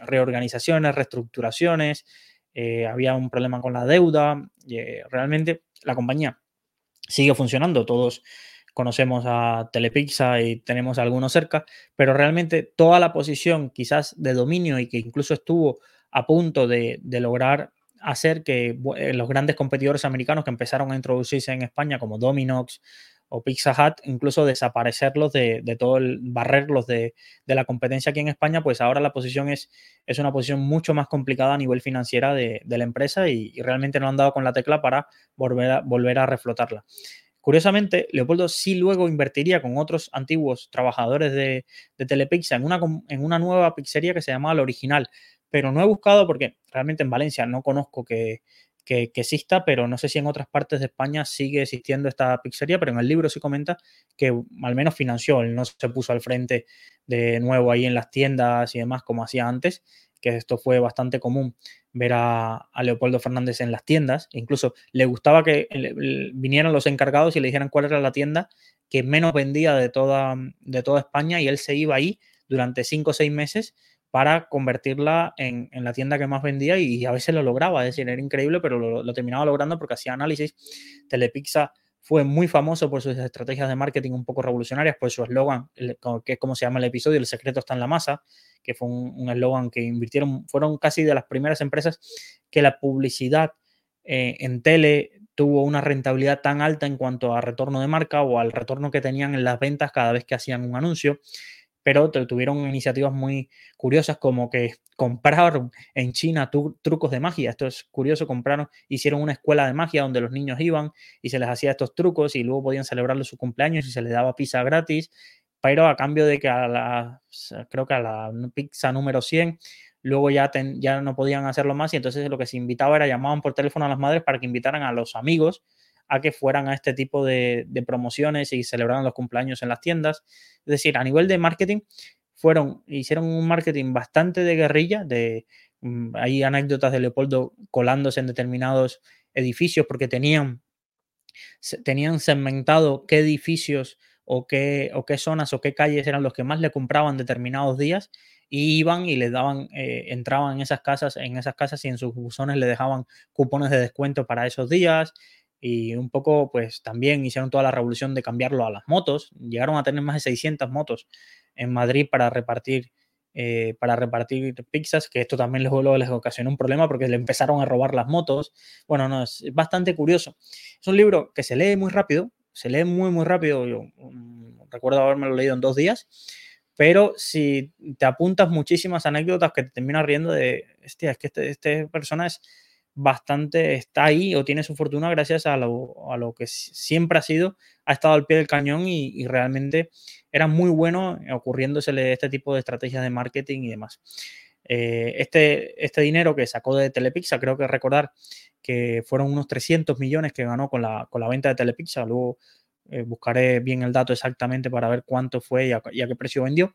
reorganizaciones, reestructuraciones, eh, había un problema con la deuda, eh, realmente la compañía sigue funcionando, todos conocemos a Telepizza y tenemos algunos cerca, pero realmente toda la posición quizás de dominio y que incluso estuvo a punto de, lograr hacer que eh, los grandes competidores americanos que empezaron a introducirse en España como Dominox o Pizza Hut, incluso desaparecerlos de, todo el, barrerlos de, la competencia aquí en España, pues ahora la posición es, es una posición mucho más complicada a nivel financiera de, la empresa y, y, realmente no han dado con la tecla para volver a, volver a reflotarla. Curiosamente, Leopoldo sí luego invertiría con otros antiguos trabajadores de, de Telepizza en una, en una nueva pizzería que se llamaba La Original, pero no he buscado porque realmente en Valencia no conozco que, que, exista, pero no sé si en otras partes de España sigue existiendo esta pizzería, pero en el libro sí comenta que al menos financió, no se puso al frente de nuevo ahí en las tiendas y demás como hacía antes, que esto fue bastante común ver a, Leopoldo Fernández en las tiendas. Incluso le gustaba que vinieran los encargados y le dijeran cuál era la tienda que menos vendía de toda, de toda España y él se iba ahí durante cinco o seis meses para convertirla en, la tienda que más vendía y a veces lo lograba, es decir, era increíble, pero lo, terminaba logrando porque hacía análisis. Telepizza fue muy famoso por sus estrategias de marketing un poco revolucionarias, por su eslogan, que es como se llama el episodio, el secreto está en la masa, que fue un eslogan que invirtieron, fueron casi de las primeras empresas que la publicidad eh, en tele tuvo una rentabilidad tan alta en cuanto a retorno de marca o al retorno que tenían en las ventas cada vez que hacían un anuncio pero tuvieron iniciativas muy curiosas como que compraron en China trucos de magia. Esto es curioso, compraron, hicieron una escuela de magia donde los niños iban y se les hacía estos trucos y luego podían celebrarle su cumpleaños y se les daba pizza gratis, pero a cambio de que a la, creo que a la pizza número 100 luego ya, ya no podían hacerlo más y entonces lo que se invitaba era llamaban por teléfono a las madres para que invitaran a los amigos a que fueran a este tipo de, promociones y celebraran los cumpleaños en las tiendas. Es decir, a nivel de marketing, fueron, hicieron un marketing bastante de guerrilla, de, mm, hay anécdotas de Leopoldo colándose en determinados edificios porque tenían, tenían segmentado qué edificios o qué, o qué zonas o qué calles eran los que más le compraban determinados días y iban y les daban, eh, entraban en esas casas, en esas casas y en sus buzones le dejaban cupones de descuento para esos días y un poco pues también hicieron toda la revolución de cambiarlo a las motos, llegaron a tener más de 600 motos en Madrid para repartir eh, para repartir pizzas, que esto también luego les ocasionó un problema porque le empezaron a robar las motos. Bueno, no, es bastante curioso. Es un libro que se lee muy rápido, se lee muy, muy rápido. Yo um, recuerdo haberme lo leído en dos días, pero si te apuntas muchísimas anécdotas que te terminas riendo de, hostia, es que este, este persona es bastante, está ahí o tiene su fortuna gracias a lo, a lo que siempre ha sido, ha estado al pie del cañón y, realmente era muy bueno ocurriéndosele este tipo de estrategias de marketing y demás. Eh, este, este dinero que sacó de Telepizza, creo que recordar que fueron unos 300 millones que ganó con la, con la venta de Telepizza, luego eh, buscaré bien el dato exactamente para ver cuánto fue y a, y a qué precio vendió,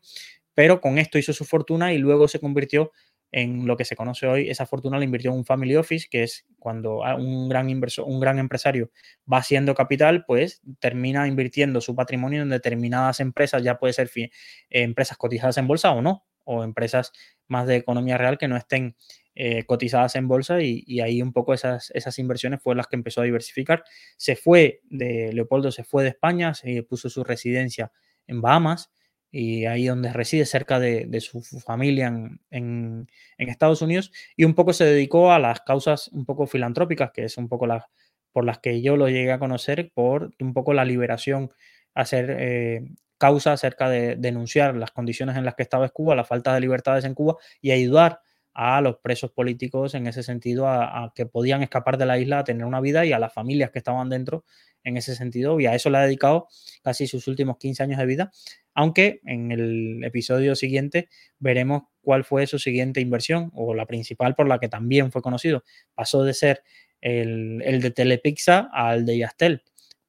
pero con esto hizo su fortuna y luego se convirtió en lo que se conoce hoy, esa fortuna la invirtió en un family office, que es cuando un gran inversor, un gran empresario va haciendo capital, pues termina invirtiendo su patrimonio en determinadas empresas, ya puede ser eh, empresas cotizadas en bolsa o no, o empresas más de economía real que no estén eh, cotizadas en bolsa y, ahí un poco esas, esas inversiones fue las que empezó a diversificar. Se fue de Leopoldo, se fue de España, se puso su residencia en Bahamas y ahí donde reside, cerca de, su familia en, Estados Unidos, y un poco se dedicó a las causas un poco filantrópicas, que es un poco las por las que yo lo llegué a conocer, por un poco la liberación, hacer eh, causa acerca de denunciar las condiciones en las que estaba Cuba, la falta de libertades en Cuba y ayudar a los presos políticos en ese sentido, a, que podían escapar de la isla a tener una vida y a las familias que estaban dentro en ese sentido. Y a eso le ha dedicado casi sus últimos 15 años de vida, aunque en el episodio siguiente veremos cuál fue su siguiente inversión o la principal por la que también fue conocido. Pasó de ser el, de Telepixa al de Yastel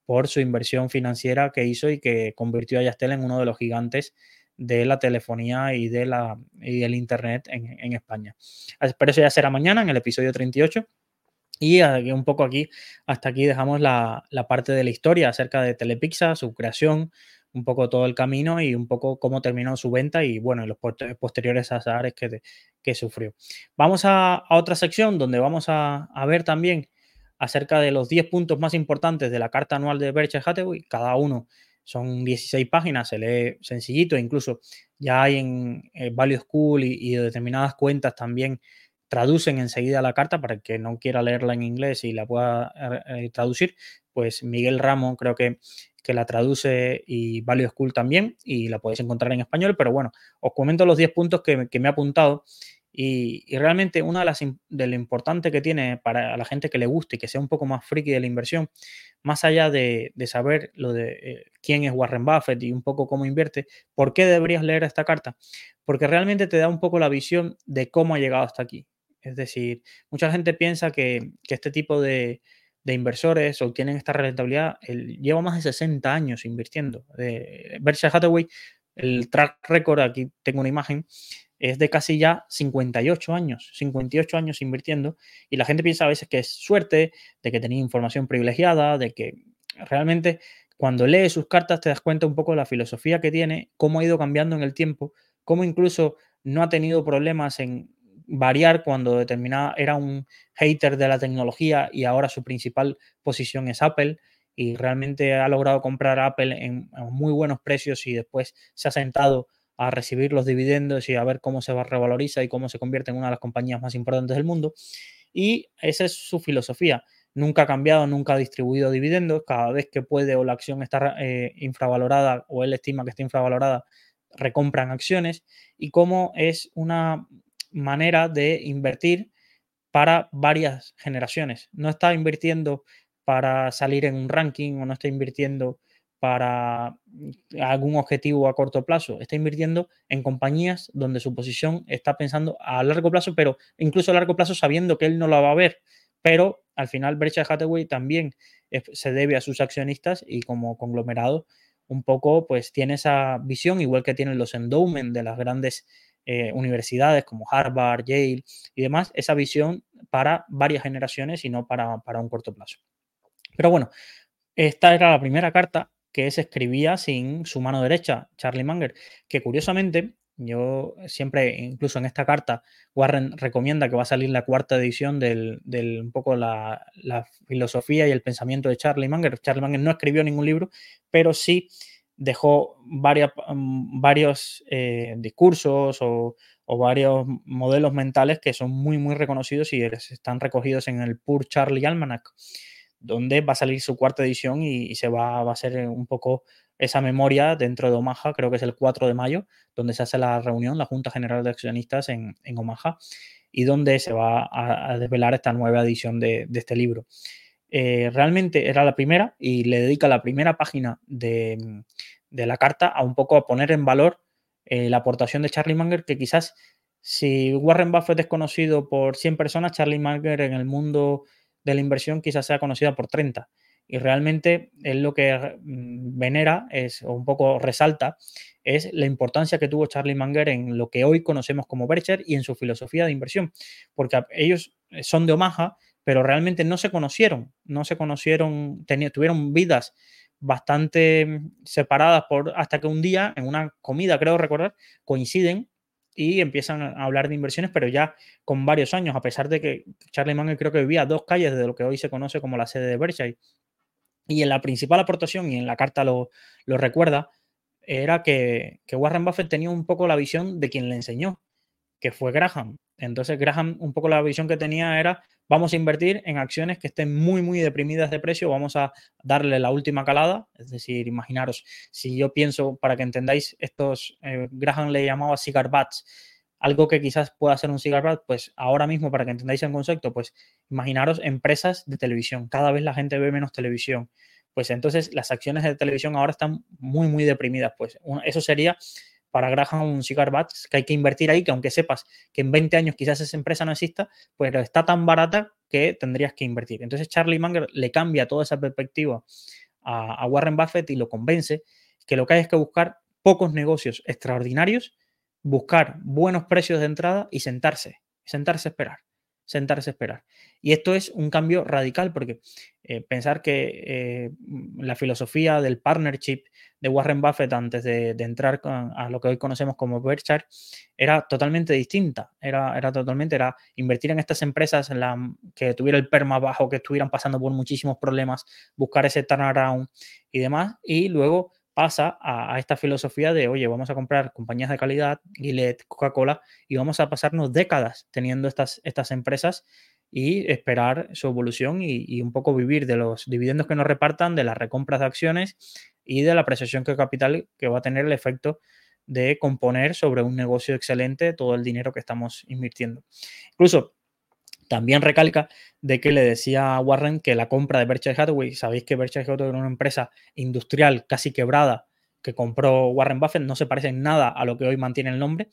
por su inversión financiera que hizo y que convirtió a Yastel en uno de los gigantes de la telefonía y, de la, y del Internet en, España. Pero eso ya será mañana en el episodio 38. Y un poco aquí, hasta aquí dejamos la, la parte de la historia acerca de Telepixa, su creación, un poco todo el camino y un poco cómo terminó su venta y bueno, los posteriores azares que, que sufrió. Vamos a, otra sección donde vamos a, ver también acerca de los 10 puntos más importantes de la carta anual de Berkshire Hathaway. Cada uno son 16 páginas, se lee sencillito, incluso ya hay en Value School y, y determinadas cuentas también traducen enseguida la carta para el que no quiera leerla en inglés y la pueda eh, eh, traducir, pues Miguel Ramos creo que que la traduce y Value School también, y la podéis encontrar en español, pero bueno, os comento los 10 puntos que, me he apuntado. Y, realmente una de las de lo importante que tiene para la gente que le guste y que sea un poco más friki de la inversión, más allá de, saber lo de eh, quién es Warren Buffett y un poco cómo invierte, ¿por qué deberías leer esta carta? Porque realmente te da un poco la visión de cómo ha llegado hasta aquí. Es decir, mucha gente piensa que este tipo de, de inversores obtienen esta rentabilidad, lleva más de 60 años invirtiendo. De Berkshire Hathaway, el track record, aquí tengo una imagen, es de casi ya 58 años, 58 años invirtiendo, y la gente piensa a veces que es suerte, de que tenía información privilegiada, de que realmente cuando lees sus cartas te das cuenta un poco de la filosofía que tiene, cómo ha ido cambiando en el tiempo, cómo incluso no ha tenido problemas en variar cuando determinada era un hater de la tecnología y ahora su principal posición es Apple y realmente ha logrado comprar Apple en, muy buenos precios y después se ha sentado a recibir los dividendos y a ver cómo se va revaloriza y cómo se convierte en una de las compañías más importantes del mundo. Y esa es su filosofía. Nunca ha cambiado, nunca ha distribuido dividendos. Cada vez que puede o la acción está eh, infravalorada o él estima que está infravalorada, recompran acciones. Y cómo es una manera de invertir para varias generaciones. No está invirtiendo para salir en un ranking o no está invirtiendo para algún objetivo a corto plazo. Está invirtiendo en compañías donde su posición está pensando a largo plazo, pero incluso a largo plazo sabiendo que él no la va a ver. Pero al final Berkshire Hathaway también se debe a sus accionistas y como conglomerado un poco pues tiene esa visión, igual que tienen los endowment de las grandes eh, universidades como Harvard, Yale y demás, esa visión para varias generaciones y no para, un corto plazo. Pero bueno, esta era la primera carta que se escribía sin su mano derecha, Charlie Munger, que curiosamente Yo siempre, incluso en esta carta, Warren recomienda que va a salir la cuarta edición del, un poco la, filosofía y el pensamiento de Charlie Munger. Charlie Munger no escribió ningún libro, pero sí dejó mm, varios eh, discursos o, varios modelos mentales que son muy, muy reconocidos y están recogidos en el Pur Charlie Almanac, donde va a salir su cuarta edición y, se va, va, a ser un poco esa memoria dentro de Omaha, creo que es el 4 de mayo, donde se hace la reunión, la Junta General de Accionistas en, Omaha, y donde se va a, desvelar esta nueva edición de, este libro. Eh, realmente era la primera y le dedica la primera página de, la carta a un poco a poner en valor eh, la aportación de Charlie Munger, que quizás si Warren Buffett es conocido por 100 personas, Charlie Munger en el mundo de la inversión quizás sea conocida por 30 y realmente él lo que mm, venera es, o un poco resalta, es la importancia que tuvo Charlie Munger en lo que hoy conocemos como Berkshire y en su filosofía de inversión, porque ellos son de Omaha, pero realmente no se conocieron, no se conocieron, tuvieron vidas bastante mm, separadas por hasta que un día en una comida, creo recordar, coinciden y empiezan a hablar de inversiones, pero ya con varios años, a pesar de que Charlie Munger creo que vivía a dos calles de lo que hoy se conoce como la sede de Berkshire. Y en la principal aportación, y en la carta lo, recuerda, era que, Warren Buffett tenía un poco la visión de quien le enseñó, que fue Graham. Entonces Graham un poco la visión que tenía era, vamos a invertir en acciones que estén muy, muy deprimidas de precio, vamos a darle la última calada, es decir, imaginaros, si yo pienso, para que entendáis, estos, eh, Graham le llamaba cigar bats, algo que quizás pueda ser un cigar bat, pues ahora mismo, para que entendáis el concepto, pues imaginaros empresas de televisión. Cada vez la gente ve menos televisión. Pues entonces las acciones de televisión ahora están muy, muy deprimidas. Pues eso sería para Graham un cigar bat que hay que invertir ahí, que aunque sepas que en 20 años quizás esa empresa no exista, pues está tan barata que tendrías que invertir. Entonces Charlie Munger le cambia toda esa perspectiva a, a Warren Buffett y lo convence que lo que hay es que buscar pocos negocios extraordinarios buscar buenos precios de entrada y sentarse, sentarse a esperar, sentarse a esperar. Y esto es un cambio radical porque eh, pensar que eh, la filosofía del partnership de Warren Buffett antes de, entrar a lo que hoy conocemos como Berkshire era totalmente distinta. Era, era totalmente, era invertir en estas empresas en que tuviera el perma bajo, que estuvieran pasando por muchísimos problemas, buscar ese turnaround y demás, y luego pasa a, esta filosofía de, oye, vamos a comprar compañías de calidad, Gillette, Coca-Cola, y vamos a pasarnos décadas teniendo estas, estas empresas y esperar su evolución y, un poco vivir de los dividendos que nos repartan, de las recompras de acciones y de la apreciación que capital que va a tener el efecto de componer sobre un negocio excelente todo el dinero que estamos invirtiendo. Incluso también recalca de que le decía a Warren que la compra de Berkshire Hathaway, sabéis que Berkshire Hathaway era una empresa industrial casi quebrada que compró Warren Buffett, no se parece en nada a lo que hoy mantiene el nombre.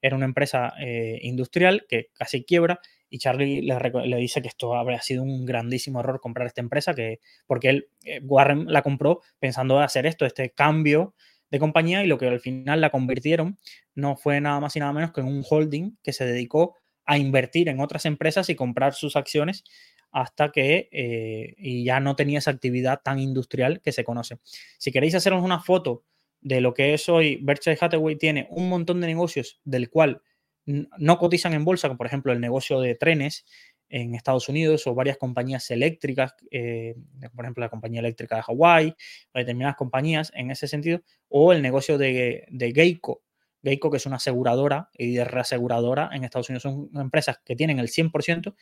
Era una empresa eh, industrial que casi quiebra y Charlie le, dice que esto habría sido un grandísimo error comprar esta empresa, que, porque él, eh, Warren la compró pensando hacer esto, este cambio de compañía y lo que al final la convirtieron no fue nada más y nada menos que en un holding que se dedicó a invertir en otras empresas y comprar sus acciones hasta que eh, y ya no tenía esa actividad tan industrial que se conoce. Si queréis haceros una foto de lo que es hoy, Berkshire Hathaway tiene un montón de negocios del cual no cotizan en bolsa, como por ejemplo el negocio de trenes en Estados Unidos o varias compañías eléctricas, eh, por ejemplo la compañía eléctrica de Hawái, determinadas compañías en ese sentido, o el negocio de, de Geico Geico, que es una aseguradora y de reaseguradora en Estados Unidos, son empresas que tienen el 100%,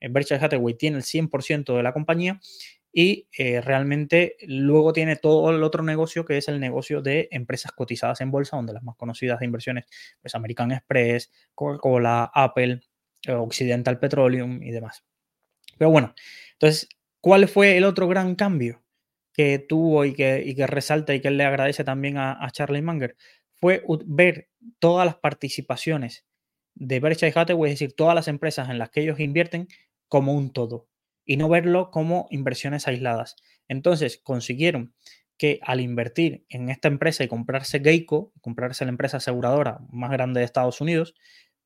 en Berkshire Hathaway tiene el 100% de la compañía y eh, realmente luego tiene todo el otro negocio que es el negocio de empresas cotizadas en bolsa, donde las más conocidas de inversiones, pues American Express, Coca-Cola, Apple, Occidental Petroleum y demás. Pero bueno, entonces, ¿cuál fue el otro gran cambio que tuvo y que, que resalta y que le agradece también a, a Charlie Munger? Fue ver todas las participaciones de Berkshire Hathaway, es decir, todas las empresas en las que ellos invierten como un todo y no verlo como inversiones aisladas. Entonces consiguieron que al invertir en esta empresa y comprarse Geico, comprarse la empresa aseguradora más grande de Estados Unidos,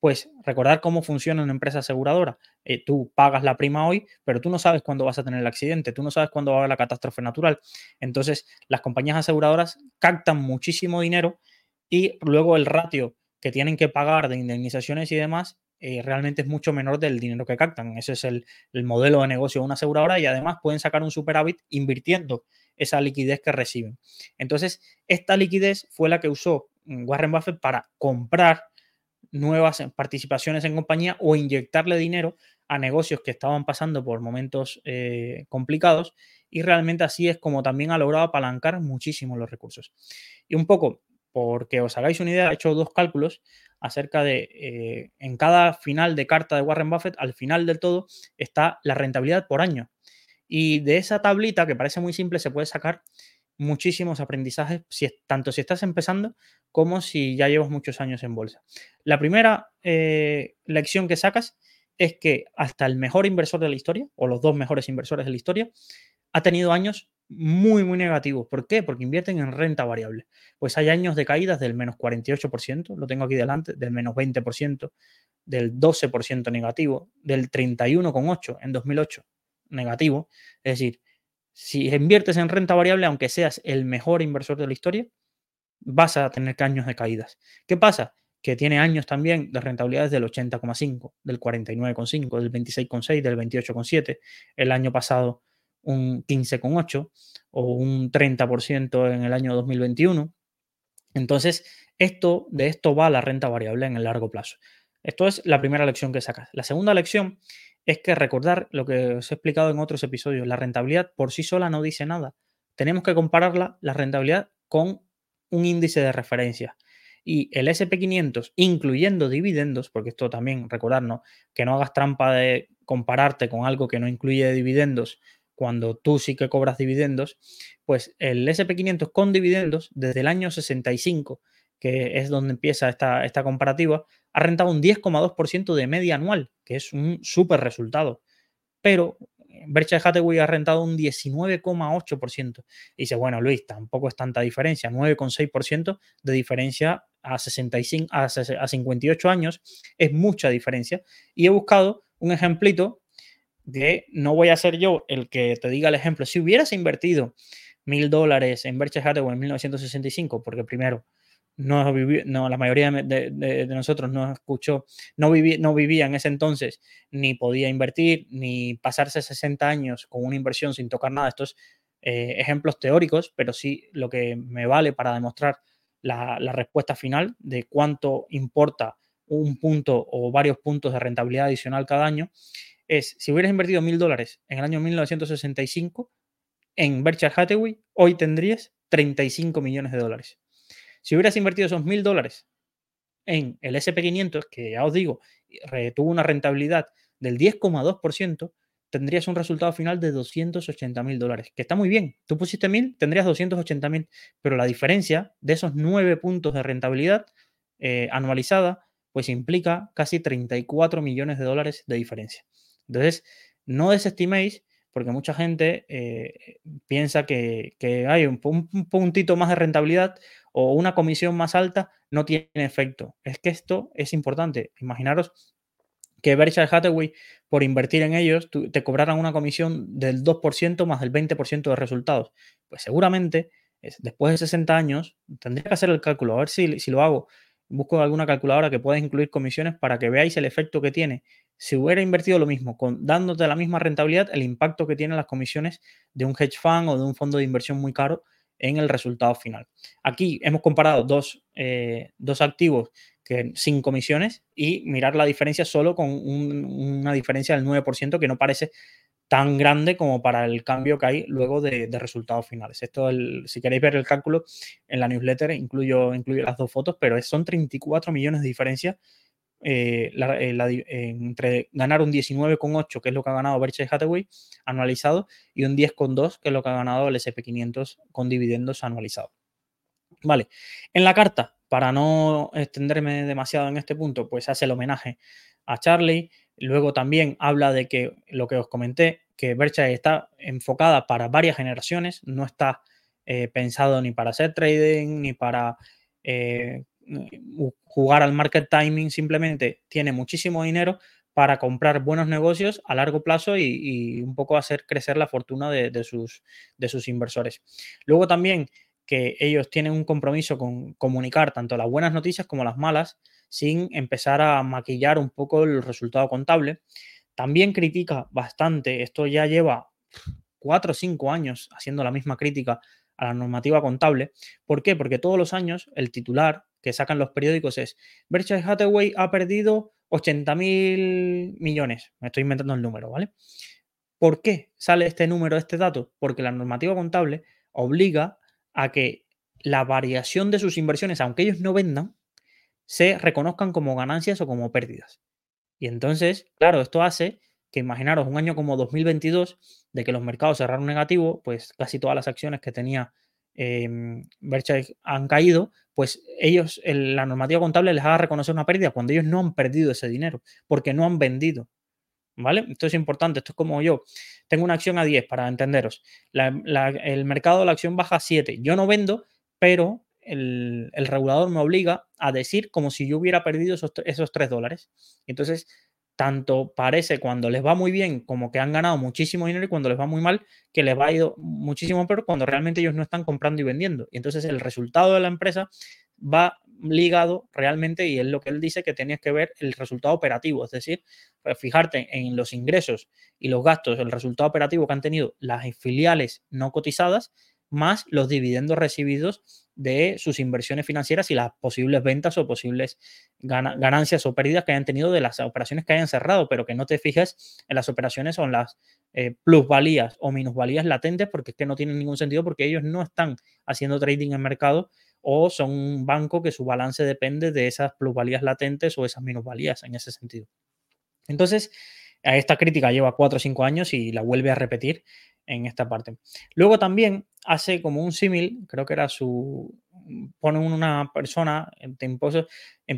pues recordar cómo funciona una empresa aseguradora. Eh, tú pagas la prima hoy, pero tú no sabes cuándo vas a tener el accidente, tú no sabes cuándo va a haber la catástrofe natural. Entonces, las compañías aseguradoras captan muchísimo dinero y luego el ratio que tienen que pagar de indemnizaciones y demás eh, realmente es mucho menor del dinero que captan. Ese es el, modelo de negocio de una aseguradora y además pueden sacar un superávit invirtiendo esa liquidez que reciben. Entonces, esta liquidez fue la que usó Warren Buffett para comprar nuevas participaciones en compañía o inyectarle dinero a negocios que estaban pasando por momentos eh, complicados y realmente así es como también ha logrado apalancar muchísimo los recursos. Y un poco, porque os hagáis una idea, he hecho dos cálculos acerca de, eh, en cada final de carta de Warren Buffett, al final del todo está la rentabilidad por año. Y de esa tablita, que parece muy simple, se puede sacar muchísimos aprendizajes, tanto si estás empezando como si ya llevas muchos años en bolsa. La primera eh, lección que sacas es que hasta el mejor inversor de la historia, o los dos mejores inversores de la historia, ha tenido años muy, muy negativos. ¿Por qué? Porque invierten en renta variable. Pues hay años de caídas del menos 48%, lo tengo aquí delante, del menos 20%, del 12% negativo, del 31,8% en 2008 negativo. Es decir, si inviertes en renta variable, aunque seas el mejor inversor de la historia, vas a tener años de caídas. ¿Qué pasa? Que tiene años también de rentabilidades del 80,5, del 49,5, del 26,6, del 28,7. El año pasado un 15,8 o un 30% en el año 2021. Entonces, esto, de esto va la renta variable en el largo plazo. Esto es la primera lección que sacas. La segunda lección es que recordar lo que os he explicado en otros episodios, la rentabilidad por sí sola no dice nada. Tenemos que compararla, la rentabilidad, con un índice de referencia. Y el SP500, incluyendo dividendos, porque esto también, recordarnos, que no hagas trampa de compararte con algo que no incluye dividendos cuando tú sí que cobras dividendos, pues el SP500 con dividendos desde el año 65, que es donde empieza esta, esta comparativa, ha rentado un 10,2% de media anual, que es un súper resultado. Pero Berkshire Hathaway ha rentado un 19,8%. dice, bueno, Luis, tampoco es tanta diferencia, 9,6% de diferencia a, 65, a 58 años, es mucha diferencia. Y he buscado un ejemplito no voy a ser yo el que te diga el ejemplo. Si hubieras invertido mil dólares en Berkshire Hathaway en 1965, porque primero, no, no la mayoría de, nosotros no escuchó, no, no vivía en ese entonces, ni podía invertir, ni pasarse 60 años con una inversión sin tocar nada. Estos eh, ejemplos teóricos, pero sí lo que me vale para demostrar la respuesta final de cuánto importa un punto o varios puntos de rentabilidad adicional cada año es, si hubieras invertido mil dólares en el año 1965 en Berkshire Hathaway, hoy tendrías 35 millones de dólares. Si hubieras invertido esos mil dólares en el SP500, que ya os digo, tuvo una rentabilidad del 10,2%, tendrías un resultado final de 280 mil dólares, que está muy bien. Tú pusiste mil, tendrías 280 mil, pero la diferencia de esos nueve puntos de rentabilidad eh, anualizada, pues implica casi 34 millones de dólares de diferencia. Entonces, no desestiméis, porque mucha gente eh, piensa que, hay un, puntito más de rentabilidad o una comisión más alta no tiene efecto. Es que esto es importante. Imaginaros que Berkshire Hathaway, por invertir en ellos, te cobraran una comisión del 2% más del 20% de resultados. Pues seguramente, después de 60 años, tendría que hacer el cálculo, a ver si, si lo hago. Busco alguna calculadora que pueda incluir comisiones para que veáis el efecto que tiene si hubiera invertido lo mismo, con, dándote la misma rentabilidad, el impacto que tienen las comisiones de un hedge fund o de un fondo de inversión muy caro en el resultado final. Aquí hemos comparado dos, eh, activos que, sin comisiones y mirar la diferencia solo con una diferencia del 9% que no parece tan grande como para el cambio que hay luego de, resultados finales. Esto, si queréis ver el cálculo en la newsletter, incluyo, incluyo las dos fotos, pero son 34 millones de diferencia eh, eh, entre ganar un 19,8, que es lo que ha ganado Berkshire Hathaway anualizado, y un 10,2, que es lo que ha ganado el SP500 con dividendos anualizados. Vale, en la carta, para no extenderme demasiado en este punto, pues hace el homenaje a Charlie. Luego también habla de que lo que os comenté, que Berkshire está enfocada para varias generaciones, no está eh, pensado ni para hacer trading, ni para jugar al market timing, simplemente tiene muchísimo dinero para comprar buenos negocios a largo plazo y, un poco hacer crecer la fortuna de, sus, de sus inversores. Luego también que ellos tienen un compromiso con comunicar tanto las buenas noticias como las malas sin empezar a maquillar un poco el resultado contable. También critica bastante, esto ya lleva cuatro o cinco años haciendo la misma crítica a la normativa contable. ¿Por qué? Porque todos los años el titular que sacan los periódicos es Berkshire Hathaway ha perdido 80 mil millones. Me estoy inventando el número, ¿vale? ¿Por qué sale este número, este dato? Porque la normativa contable obliga a que la variación de sus inversiones, aunque ellos no vendan, se reconozcan como ganancias o como pérdidas. Y entonces, claro, esto hace que imaginaros un año como 2022, de que los mercados cerraron negativo, pues casi todas las acciones que tenía eh, Berkshire han caído, pues ellos, la normativa contable les haga reconocer una pérdida cuando ellos no han perdido ese dinero, porque no han vendido. ¿Vale? Esto es importante, esto es como yo. Tengo una acción a 10 para entenderos. el mercado de la acción baja a 7. Yo no vendo, pero el, regulador me obliga a decir como si yo hubiera perdido esos, esos 3 dólares. Entonces, tanto parece cuando les va muy bien como que han ganado muchísimo dinero y cuando les va muy mal que les va a ir muchísimo peor cuando realmente ellos no están comprando y vendiendo. Y entonces el resultado de la empresa va ligado realmente y es lo que él dice que tenías que ver el resultado operativo, es decir, pues, fijarte en los ingresos y los gastos, el resultado operativo que han tenido las filiales no cotizadas más los dividendos recibidos de sus inversiones financieras y las posibles ventas o posibles ganancias o pérdidas que hayan tenido de las operaciones que hayan cerrado, pero que no te fijes en las operaciones o en las eh, plusvalías o minusvalías latentes, porque es que no tienen ningún sentido porque ellos no están haciendo trading en mercado o son un banco que su balance depende de esas plusvalías latentes o esas minusvalías en ese sentido. Entonces, esta crítica lleva cuatro o cinco años y la vuelve a repetir en esta parte. Luego también hace como un símil, creo que era su, pone una persona en,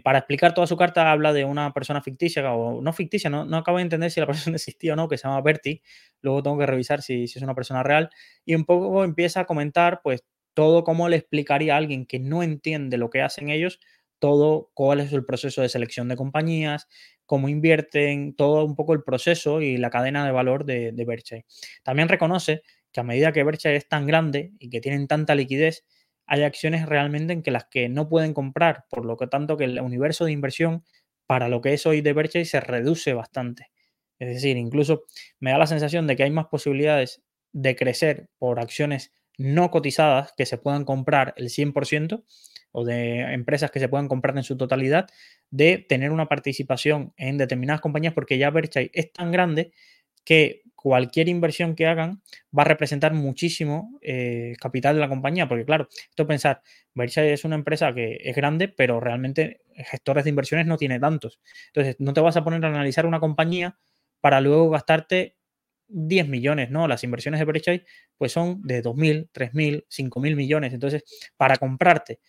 para explicar toda su carta habla de una persona ficticia o no ficticia, no, no acabo de entender si la persona existía o no, que se llama Bertie, luego tengo que revisar si, si es una persona real y un poco empieza a comentar pues todo cómo le explicaría a alguien que no entiende lo que hacen ellos, todo cuál es el proceso de selección de compañías, cómo invierten, todo un poco el proceso y la cadena de valor de, de. También reconoce que a medida que Berkshire es tan grande y que tienen tanta liquidez, hay acciones realmente en que las que no pueden comprar, por lo que tanto que el universo de inversión para lo que es hoy de Berkshire se reduce bastante. Es decir, incluso me da la sensación de que hay más posibilidades de crecer por acciones no cotizadas que se puedan comprar el 100% o de empresas que se puedan comprar en su totalidad, de tener una participación en determinadas compañías, porque ya Berkshire es tan grande que cualquier inversión que hagan va a representar muchísimo eh, capital de la compañía, porque claro, esto pensar, Berkshire es una empresa que es grande, pero realmente gestores de inversiones no tiene tantos. Entonces, no te vas a poner a analizar una compañía para luego gastarte 10 millones, ¿no? Las inversiones de Berkshire pues son de 2.000, 3.000, 5.000 millones. Entonces, para comprarte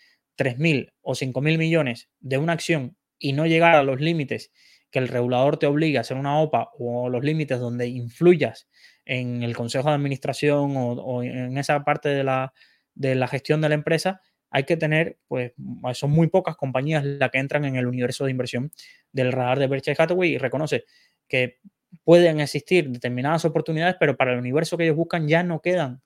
3.000 o 5.000 millones de una acción y no llegar a los límites que el regulador te obliga a hacer una OPA o los límites donde influyas en el consejo de administración o, en esa parte de la, de la, gestión de la empresa, hay que tener, pues son muy pocas compañías las que entran en el universo de inversión del radar de Berkshire Hathaway y reconoce que pueden existir determinadas oportunidades, pero para el universo que ellos buscan ya no quedan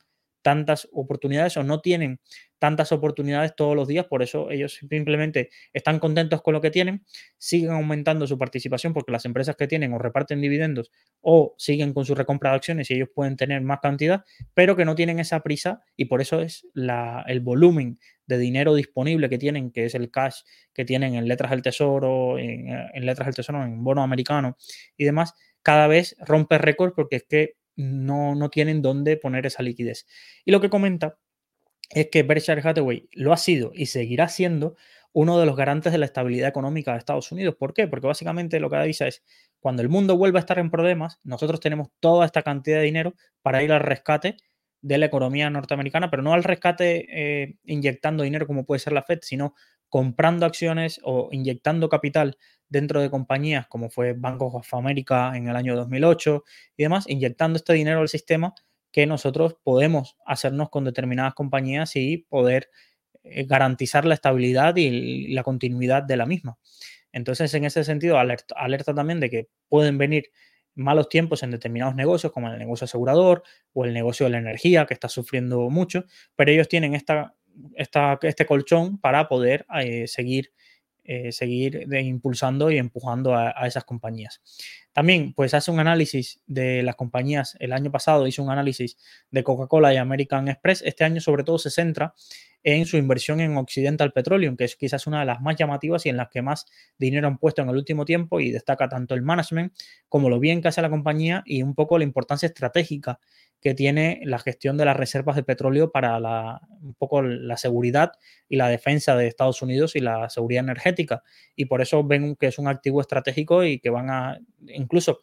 tantas oportunidades o no tienen tantas oportunidades todos los días, por eso ellos simplemente están contentos con lo que tienen, siguen aumentando su participación porque las empresas que tienen o reparten dividendos o siguen con su recompra de acciones y ellos pueden tener más cantidad, pero que no tienen esa prisa y por eso es la, el volumen de dinero disponible que tienen, que es el cash que tienen en letras del tesoro, en, en letras del tesoro, en bono americano y demás, cada vez rompe récords porque es que no, no tienen dónde poner esa liquidez. Y lo que comenta es que Berkshire Hathaway lo ha sido y seguirá siendo uno de los garantes de la estabilidad económica de Estados Unidos. ¿Por qué? Porque básicamente lo que dice es, cuando el mundo vuelva a estar en problemas, nosotros tenemos toda esta cantidad de dinero para ir al rescate de la economía norteamericana, pero no al rescate eh, inyectando dinero como puede ser la Fed, sino comprando acciones o inyectando capital dentro de compañías como fue Banco of America en el año 2008 y demás, inyectando este dinero al sistema que nosotros podemos hacernos con determinadas compañías y poder eh, garantizar la estabilidad y la continuidad de la misma. Entonces, en ese sentido, alerta, alerta también de que pueden venir malos tiempos en determinados negocios, como el negocio asegurador o el negocio de la energía, que está sufriendo mucho, pero ellos tienen esta este colchón para poder eh, seguir eh, seguir impulsando y empujando a, esas compañías. También, pues hace un análisis de las compañías. El año pasado hizo un análisis de Coca-Cola y American Express. Este año, sobre todo, se centra en su inversión en Occidental Petroleum, que es quizás una de las más llamativas y en las que más dinero han puesto en el último tiempo y destaca tanto el management como lo bien que hace la compañía y un poco la importancia estratégica que tiene la gestión de las reservas de petróleo para la, un poco la seguridad y la defensa de Estados Unidos y la seguridad energética. Y por eso ven que es un activo estratégico y que van a, incluso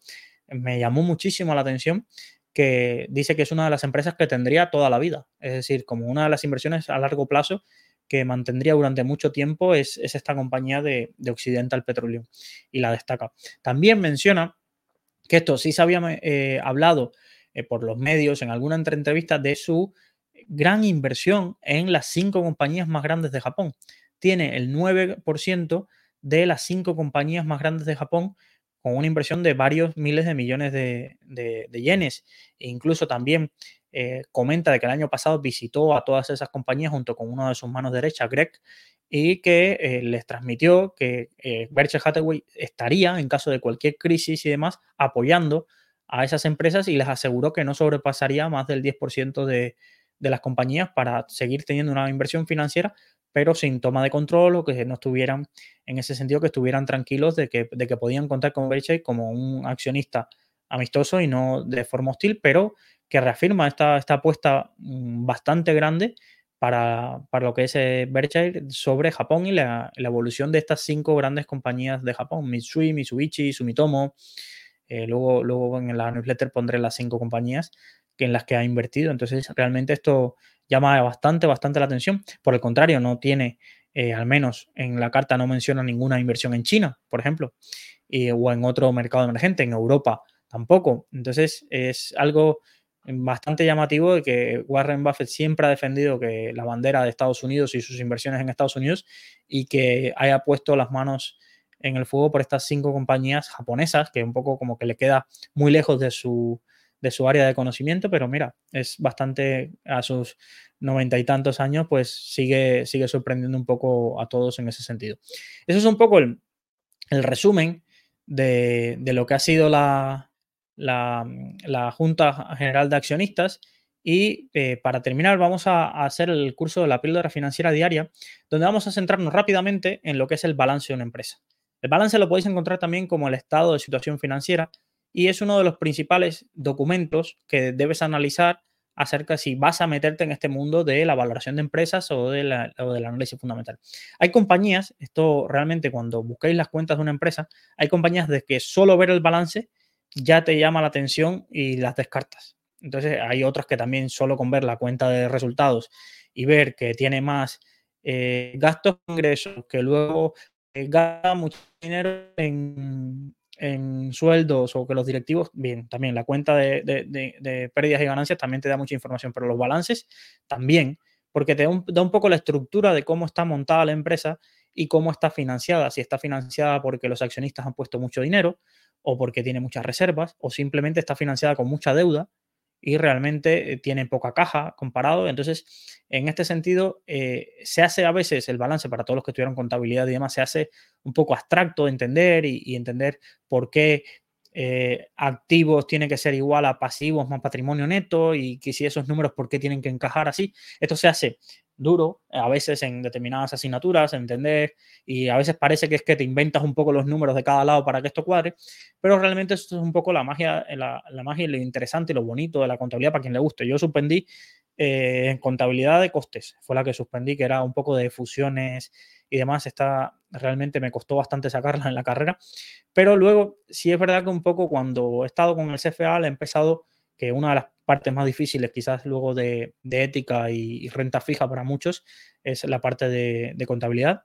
me llamó muchísimo la atención que dice que es una de las empresas que tendría toda la vida. Es decir, como una de las inversiones a largo plazo que mantendría durante mucho tiempo es, esta compañía de, Occidental Petroleum y la destaca. También menciona que esto sí se había eh, hablado eh, por los medios en alguna entrevista de su gran inversión en las cinco compañías más grandes de Japón. Tiene el 9% de las cinco compañías más grandes de Japón con una inversión de varios miles de millones de, yenes. E incluso también eh, comenta de que el año pasado visitó a todas esas compañías junto con uno de sus manos derechas, Greg, y que eh, les transmitió que Berkshire Hathaway estaría, en caso de cualquier crisis y demás, apoyando a esas empresas y les aseguró que no sobrepasaría más del 10% de, las compañías para seguir teniendo una inversión financiera, pero sin toma de control o que no estuvieran, en ese sentido, que estuvieran tranquilos de que, de que podían contar con Berkshire como un accionista amistoso y no de forma hostil, pero que reafirma esta, esta apuesta mm, bastante grande para, lo que es eh, Berkshire sobre Japón y la, evolución de estas cinco grandes compañías de Japón, Mitsui, Mitsubishi, Sumitomo, eh, luego, luego en la newsletter pondré las cinco compañías en las que ha invertido. Entonces, realmente esto llama bastante, bastante la atención. Por el contrario, no tiene, eh, al menos en la carta no menciona ninguna inversión en China, por ejemplo, o en otro mercado emergente, en Europa tampoco. Entonces, es algo bastante llamativo de que Warren Buffett siempre ha defendido que la bandera de Estados Unidos y sus inversiones en Estados Unidos y que haya puesto las manos en el fuego por estas cinco compañías japonesas, que un poco como que le queda muy lejos de su, de su área de conocimiento, pero mira, es bastante a sus noventa y tantos años, pues sigue, sigue sorprendiendo un poco a todos en ese sentido. Eso es un poco el, resumen de, lo que ha sido la, la, Junta General de Accionistas. Y eh, para terminar, vamos a, hacer el curso de la píldora financiera diaria, donde vamos a centrarnos rápidamente en lo que es el balance de una empresa. El balance lo podéis encontrar también como el estado de situación financiera y es uno de los principales documentos que debes analizar acerca si vas a meterte en este mundo de la valoración de empresas o, de del análisis fundamental. Hay compañías, esto realmente cuando busquéis las cuentas de una empresa, hay compañías de que solo ver el balance ya te llama la atención y las descartas. Entonces hay otras que también solo con ver la cuenta de resultados y ver que tiene más eh, gastos ingresos, que luego gasta mucho dinero en, sueldos o que los directivos, bien, también la cuenta de, pérdidas y ganancias también te da mucha información, pero los balances también, porque te da un, da un, poco la estructura de cómo está montada la empresa y cómo está financiada, si está financiada porque los accionistas han puesto mucho dinero o porque tiene muchas reservas o simplemente está financiada con mucha deuda y realmente eh, tiene poca caja comparado. Entonces, en este sentido, eh, se hace a veces el balance para todos los que estudiaron contabilidad y demás, se hace un poco abstracto de entender y, entender por qué eh, activos tiene que ser igual a pasivos más patrimonio neto y que si esos números, por qué tienen que encajar así. Esto se hace duro, a veces en determinadas asignaturas, entender, y a veces parece que es que te inventas un poco los números de cada lado para que esto cuadre, pero realmente esto es un poco la magia, la, magia y lo interesante y lo bonito de la contabilidad para quien le guste. Yo suspendí eh, en contabilidad de costes, fue la que suspendí, que era un poco de fusiones y demás, esta realmente me costó bastante sacarla en la carrera, pero luego sí es verdad que un poco cuando he estado con el CFA le he empezado que una de las partes más difíciles quizás luego de, ética y, renta fija para muchos es la parte de, contabilidad.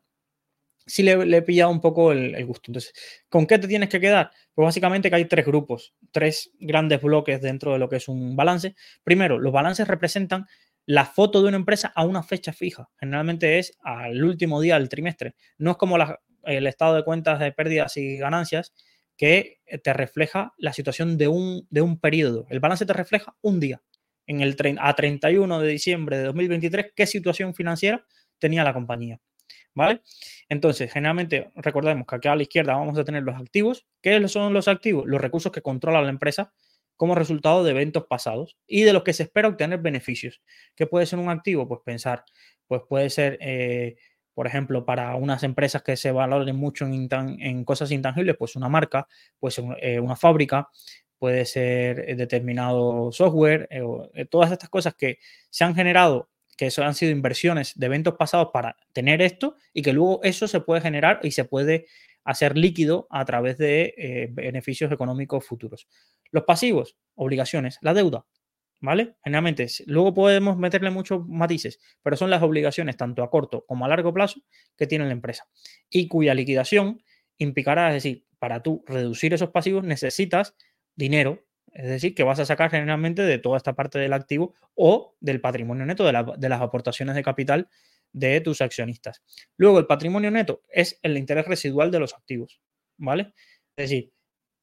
Sí le, he pillado un poco el, gusto. Entonces, ¿con qué te tienes que quedar? Pues básicamente que hay tres grupos, tres grandes bloques dentro de lo que es un balance. Primero, los balances representan la foto de una empresa a una fecha fija. Generalmente es al último día del trimestre. No es como el estado de cuentas de pérdidas y ganancias, que te refleja la situación de un, de un periodo. El balance te refleja un día. en el a 31 de diciembre de 2023 qué situación financiera tenía la compañía. ¿Vale? Entonces, generalmente recordemos que aquí a la izquierda vamos a tener los activos. ¿Qué son los activos? Los recursos que controla la empresa como resultado de eventos pasados y de los que se espera obtener beneficios. ¿Qué puede ser un activo? Pues pensar, pues puede ser, eh, por ejemplo, para unas empresas que se valoren mucho en, cosas intangibles, pues una marca, pues una fábrica, puede ser eh, determinado software, eh, todas estas cosas que se han generado que eso han sido inversiones de eventos pasados para tener esto y que luego eso se puede generar y se puede hacer líquido a través de eh, beneficios económicos futuros. Los pasivos, obligaciones, la deuda, ¿vale? Generalmente, luego podemos meterle muchos matices, pero son las obligaciones tanto a corto como a largo plazo que tiene la empresa y cuya liquidación implicará, es decir, para tú reducir esos pasivos necesitas dinero es decir, que vas a sacar generalmente de toda esta parte del activo o del patrimonio neto, de, las aportaciones de capital de tus accionistas. Luego, el patrimonio neto es el interés residual de los activos, ¿vale? Es decir,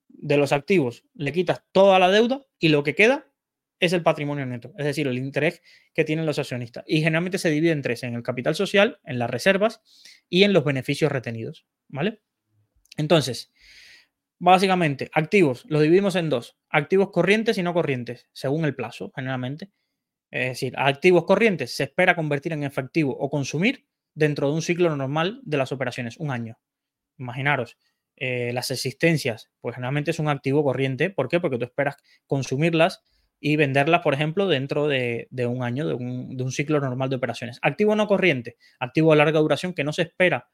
de los activos le quitas toda la deuda y lo que queda es el patrimonio neto, es decir, el interés que tienen los accionistas. Y generalmente se divide en tres, en el capital social, en las reservas y en los beneficios retenidos, ¿vale? Entonces, Básicamente, activos, los dividimos en dos. Activos corrientes y no corrientes, según el plazo, generalmente. Es decir, activos corrientes se espera convertir en efectivo o consumir dentro de un ciclo normal de las operaciones, un año. Imaginaros, eh, las existencias, pues generalmente es un activo corriente. ¿Por qué? Porque tú esperas consumirlas y venderlas, por ejemplo, dentro de, un año, de un, ciclo normal de operaciones. Activo no corriente, activo de larga duración que no se espera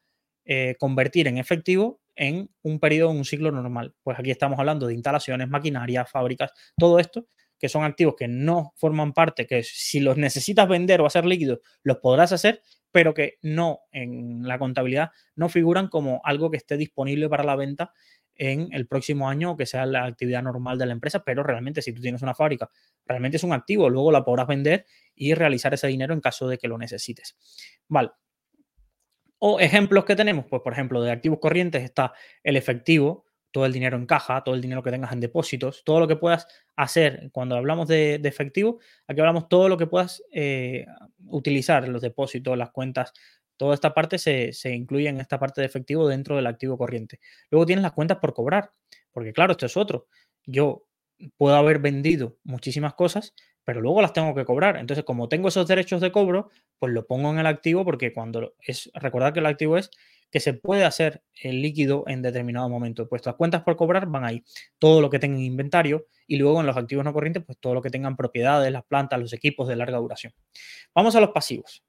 eh, convertir en efectivo en un periodo, en un ciclo normal. Pues aquí estamos hablando de instalaciones, maquinaria, fábricas, todo esto que son activos que no forman parte, que si los necesitas vender o hacer líquidos, los podrás hacer, pero que no en la contabilidad no figuran como algo que esté disponible para la venta en el próximo año que sea la actividad normal de la empresa, pero realmente si tú tienes una fábrica, realmente es un activo, luego la podrás vender y realizar ese dinero en caso de que lo necesites. Vale, o ejemplos que tenemos, pues por ejemplo, de activos corrientes está el efectivo, todo el dinero en caja, todo el dinero que tengas en depósitos, todo lo que puedas hacer. Cuando hablamos de, efectivo, aquí hablamos todo lo que puedas eh, utilizar, los depósitos, las cuentas, toda esta parte se, incluye en esta parte de efectivo dentro del activo corriente. Luego tienes las cuentas por cobrar, porque claro, esto es otro. Yo puedo haber vendido muchísimas cosas, pero luego las tengo que cobrar. Entonces, como tengo esos derechos de cobro, pues lo pongo en el activo porque cuando es, recordad que el activo es que se puede hacer el líquido en determinado momento. Pues las cuentas por cobrar van ahí. Todo lo que tengan inventario y luego en los activos no corrientes, pues todo lo que tengan propiedades, las plantas, los equipos de larga duración. Vamos a los pasivos.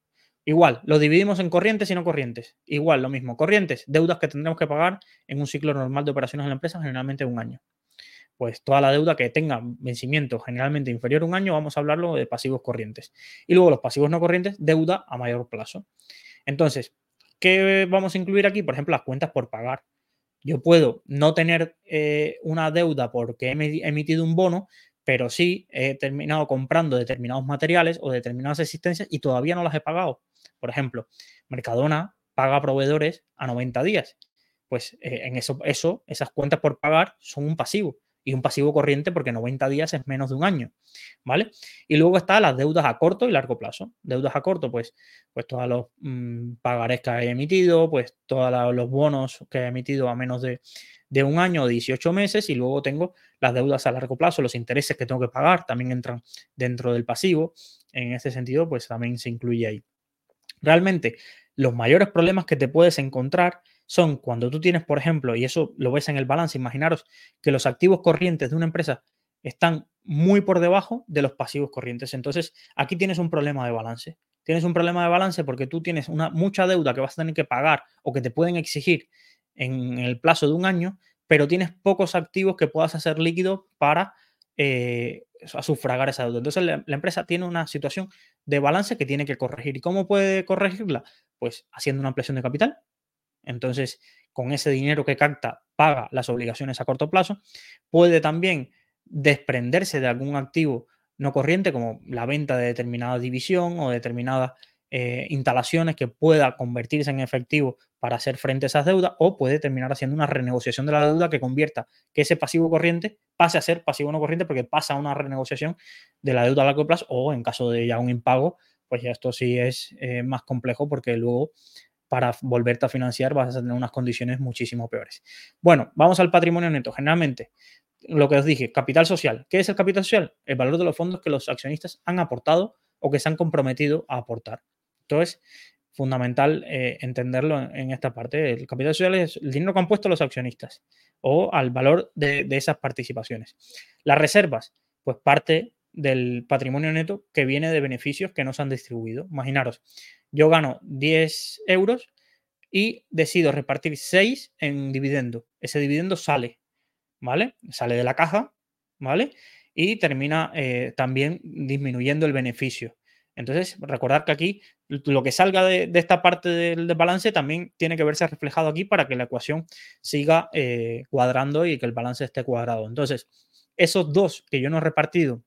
Igual, lo dividimos en corrientes y no corrientes. Igual, lo mismo. Corrientes, deudas que tendremos que pagar en un ciclo normal de operaciones en la empresa, generalmente un año pues toda la deuda que tenga vencimiento generalmente inferior a un año, vamos a hablarlo de pasivos corrientes. Y luego los pasivos no corrientes, deuda a mayor plazo. Entonces, ¿qué vamos a incluir aquí? Por ejemplo, las cuentas por pagar. Yo puedo no tener eh, una deuda porque he emitido un bono, pero sí he terminado comprando determinados materiales o determinadas existencias y todavía no las he pagado. Por ejemplo, Mercadona paga a proveedores a 90 días. Pues eh, en eso, eso, esas cuentas por pagar son un pasivo y un pasivo corriente porque 90 días es menos de un año, ¿vale? Y luego están las deudas a corto y largo plazo. Deudas a corto, pues, pues todos los mm, pagarés que he emitido, pues todos los bonos que he emitido a menos de, un año o 18 meses y luego tengo las deudas a largo plazo, los intereses que tengo que pagar también entran dentro del pasivo. En ese sentido, pues también se incluye ahí. Realmente, los mayores problemas que te puedes encontrar son cuando tú tienes, por ejemplo, y eso lo ves en el balance, imaginaros que los activos corrientes de una empresa están muy por debajo de los pasivos corrientes. Entonces, aquí tienes un problema de balance. Tienes un problema de balance porque tú tienes una, mucha deuda que vas a tener que pagar o que te pueden exigir en el plazo de un año, pero tienes pocos activos que puedas hacer líquido para eh, sufragar esa deuda. Entonces, la, la, empresa tiene una situación de balance que tiene que corregir. ¿Y cómo puede corregirla? Pues haciendo una ampliación de capital, entonces, con ese dinero que capta, paga las obligaciones a corto plazo. Puede también desprenderse de algún activo no corriente, como la venta de determinada división o determinada eh, instalaciones que pueda convertirse en efectivo para hacer frente a esas deudas o puede terminar haciendo una renegociación de la deuda que convierta que ese pasivo corriente pase a ser pasivo no corriente porque pasa a una renegociación de la deuda a largo plazo o en caso de ya un impago, pues ya esto sí es eh, más complejo porque luego para volverte a financiar vas a tener unas condiciones muchísimo peores. Bueno, vamos al patrimonio neto. Generalmente, lo que os dije, capital social. ¿Qué es el capital social? El valor de los fondos que los accionistas han aportado o que se han comprometido a aportar. Entonces, fundamental eh, entenderlo en, esta parte. El capital social es el dinero que han puesto los accionistas o al valor de, esas participaciones. Las reservas, pues parte del patrimonio neto que viene de beneficios que no se han distribuido. Imaginaros, yo gano 10 euros y decido repartir 6 en dividendo. Ese dividendo sale, ¿vale? Sale de la caja, ¿vale? Y termina eh, también disminuyendo el beneficio. Entonces, recordar que aquí lo que salga de, esta parte del, balance también tiene que verse reflejado aquí para que la ecuación siga eh, cuadrando y que el balance esté cuadrado. Entonces, esos dos que yo no he repartido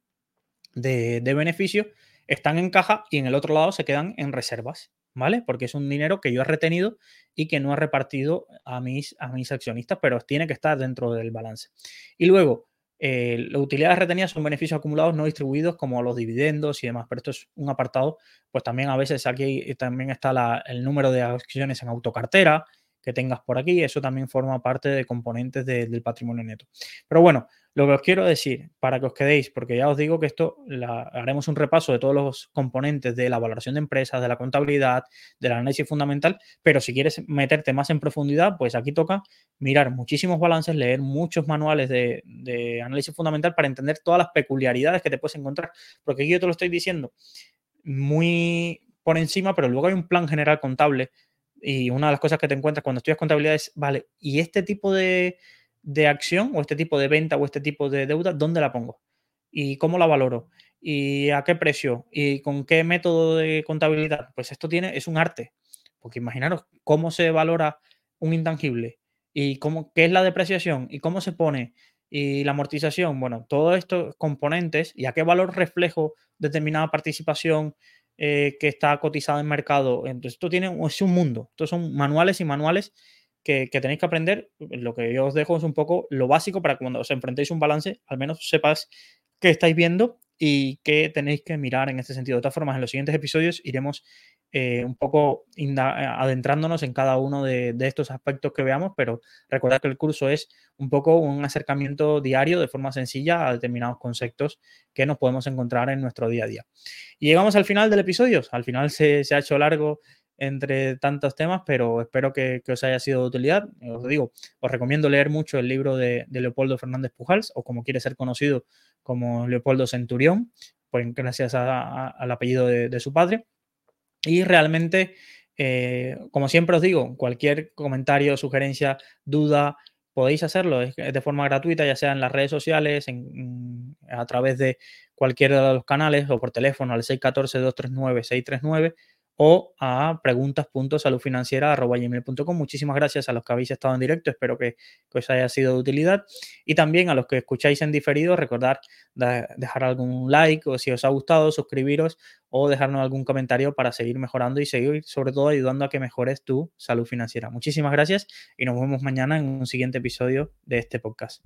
de, beneficio están en caja y en el otro lado se quedan en reservas, ¿vale? Porque es un dinero que yo he retenido y que no he repartido a mis, a mis accionistas, pero tiene que estar dentro del balance. Y luego, eh, las utilidades retenidas son beneficios acumulados no distribuidos como los dividendos y demás, pero esto es un apartado, pues también a veces aquí también está el número de acciones en autocartera que tengas por aquí, eso también forma parte de componentes del patrimonio neto. Pero bueno, lo que os quiero decir, para que os quedéis, porque ya os digo que esto haremos un repaso de todos los componentes de la valoración de empresas, de la contabilidad, del análisis fundamental, pero si quieres meterte más en profundidad, pues aquí toca mirar muchísimos balances, leer muchos manuales de, de análisis fundamental para entender todas las peculiaridades que te puedes encontrar, porque aquí yo te lo estoy diciendo muy por encima, pero luego hay un plan general contable y una de las cosas que te encuentras cuando estudias contabilidad es, vale, ¿y este tipo de de acción o este tipo de venta o este tipo de deuda, ¿dónde la pongo? ¿Y cómo la valoro? ¿Y a qué precio? ¿Y con qué método de contabilidad? Pues esto tiene, es un arte. Porque imaginaros cómo se valora un intangible y cómo, qué es la depreciación y cómo se pone y la amortización. Bueno, todos estos componentes y a qué valor reflejo determinada participación eh, que está cotizada en mercado. Entonces, esto tiene, es un mundo. Estos son manuales y manuales que, tenéis que aprender. Lo que yo os dejo es un poco lo básico para cuando os enfrentéis un balance, al menos sepas qué estáis viendo y qué tenéis que mirar en este sentido. De todas formas, en los siguientes episodios iremos eh, un poco adentrándonos en cada uno de, estos aspectos que veamos, pero recordad que el curso es un poco un acercamiento diario de forma sencilla a determinados conceptos que nos podemos encontrar en nuestro día a día. Y llegamos al final del episodio. Al final se ha hecho largo entre tantos temas, pero espero que, os haya sido de utilidad. Os digo, os recomiendo leer mucho el libro de, Leopoldo Fernández Pujals, o como quiere ser conocido como Leopoldo Centurión, pues gracias al apellido de, su padre. Y realmente, eh, como siempre os digo, cualquier comentario, sugerencia, duda, podéis hacerlo de forma gratuita, ya sea en las redes sociales, a través de cualquiera de los canales o por teléfono al 614-239-639 o a preguntas.saludfinanciera.com. Muchísimas gracias a los que habéis estado en directo, espero que, os haya sido de utilidad. Y también a los que escucháis en diferido, recordar dejar algún like o si os ha gustado, suscribiros o dejarnos algún comentario para seguir mejorando y seguir sobre todo ayudando a que mejores tu salud financiera. Muchísimas gracias y nos vemos mañana en un siguiente episodio de este podcast.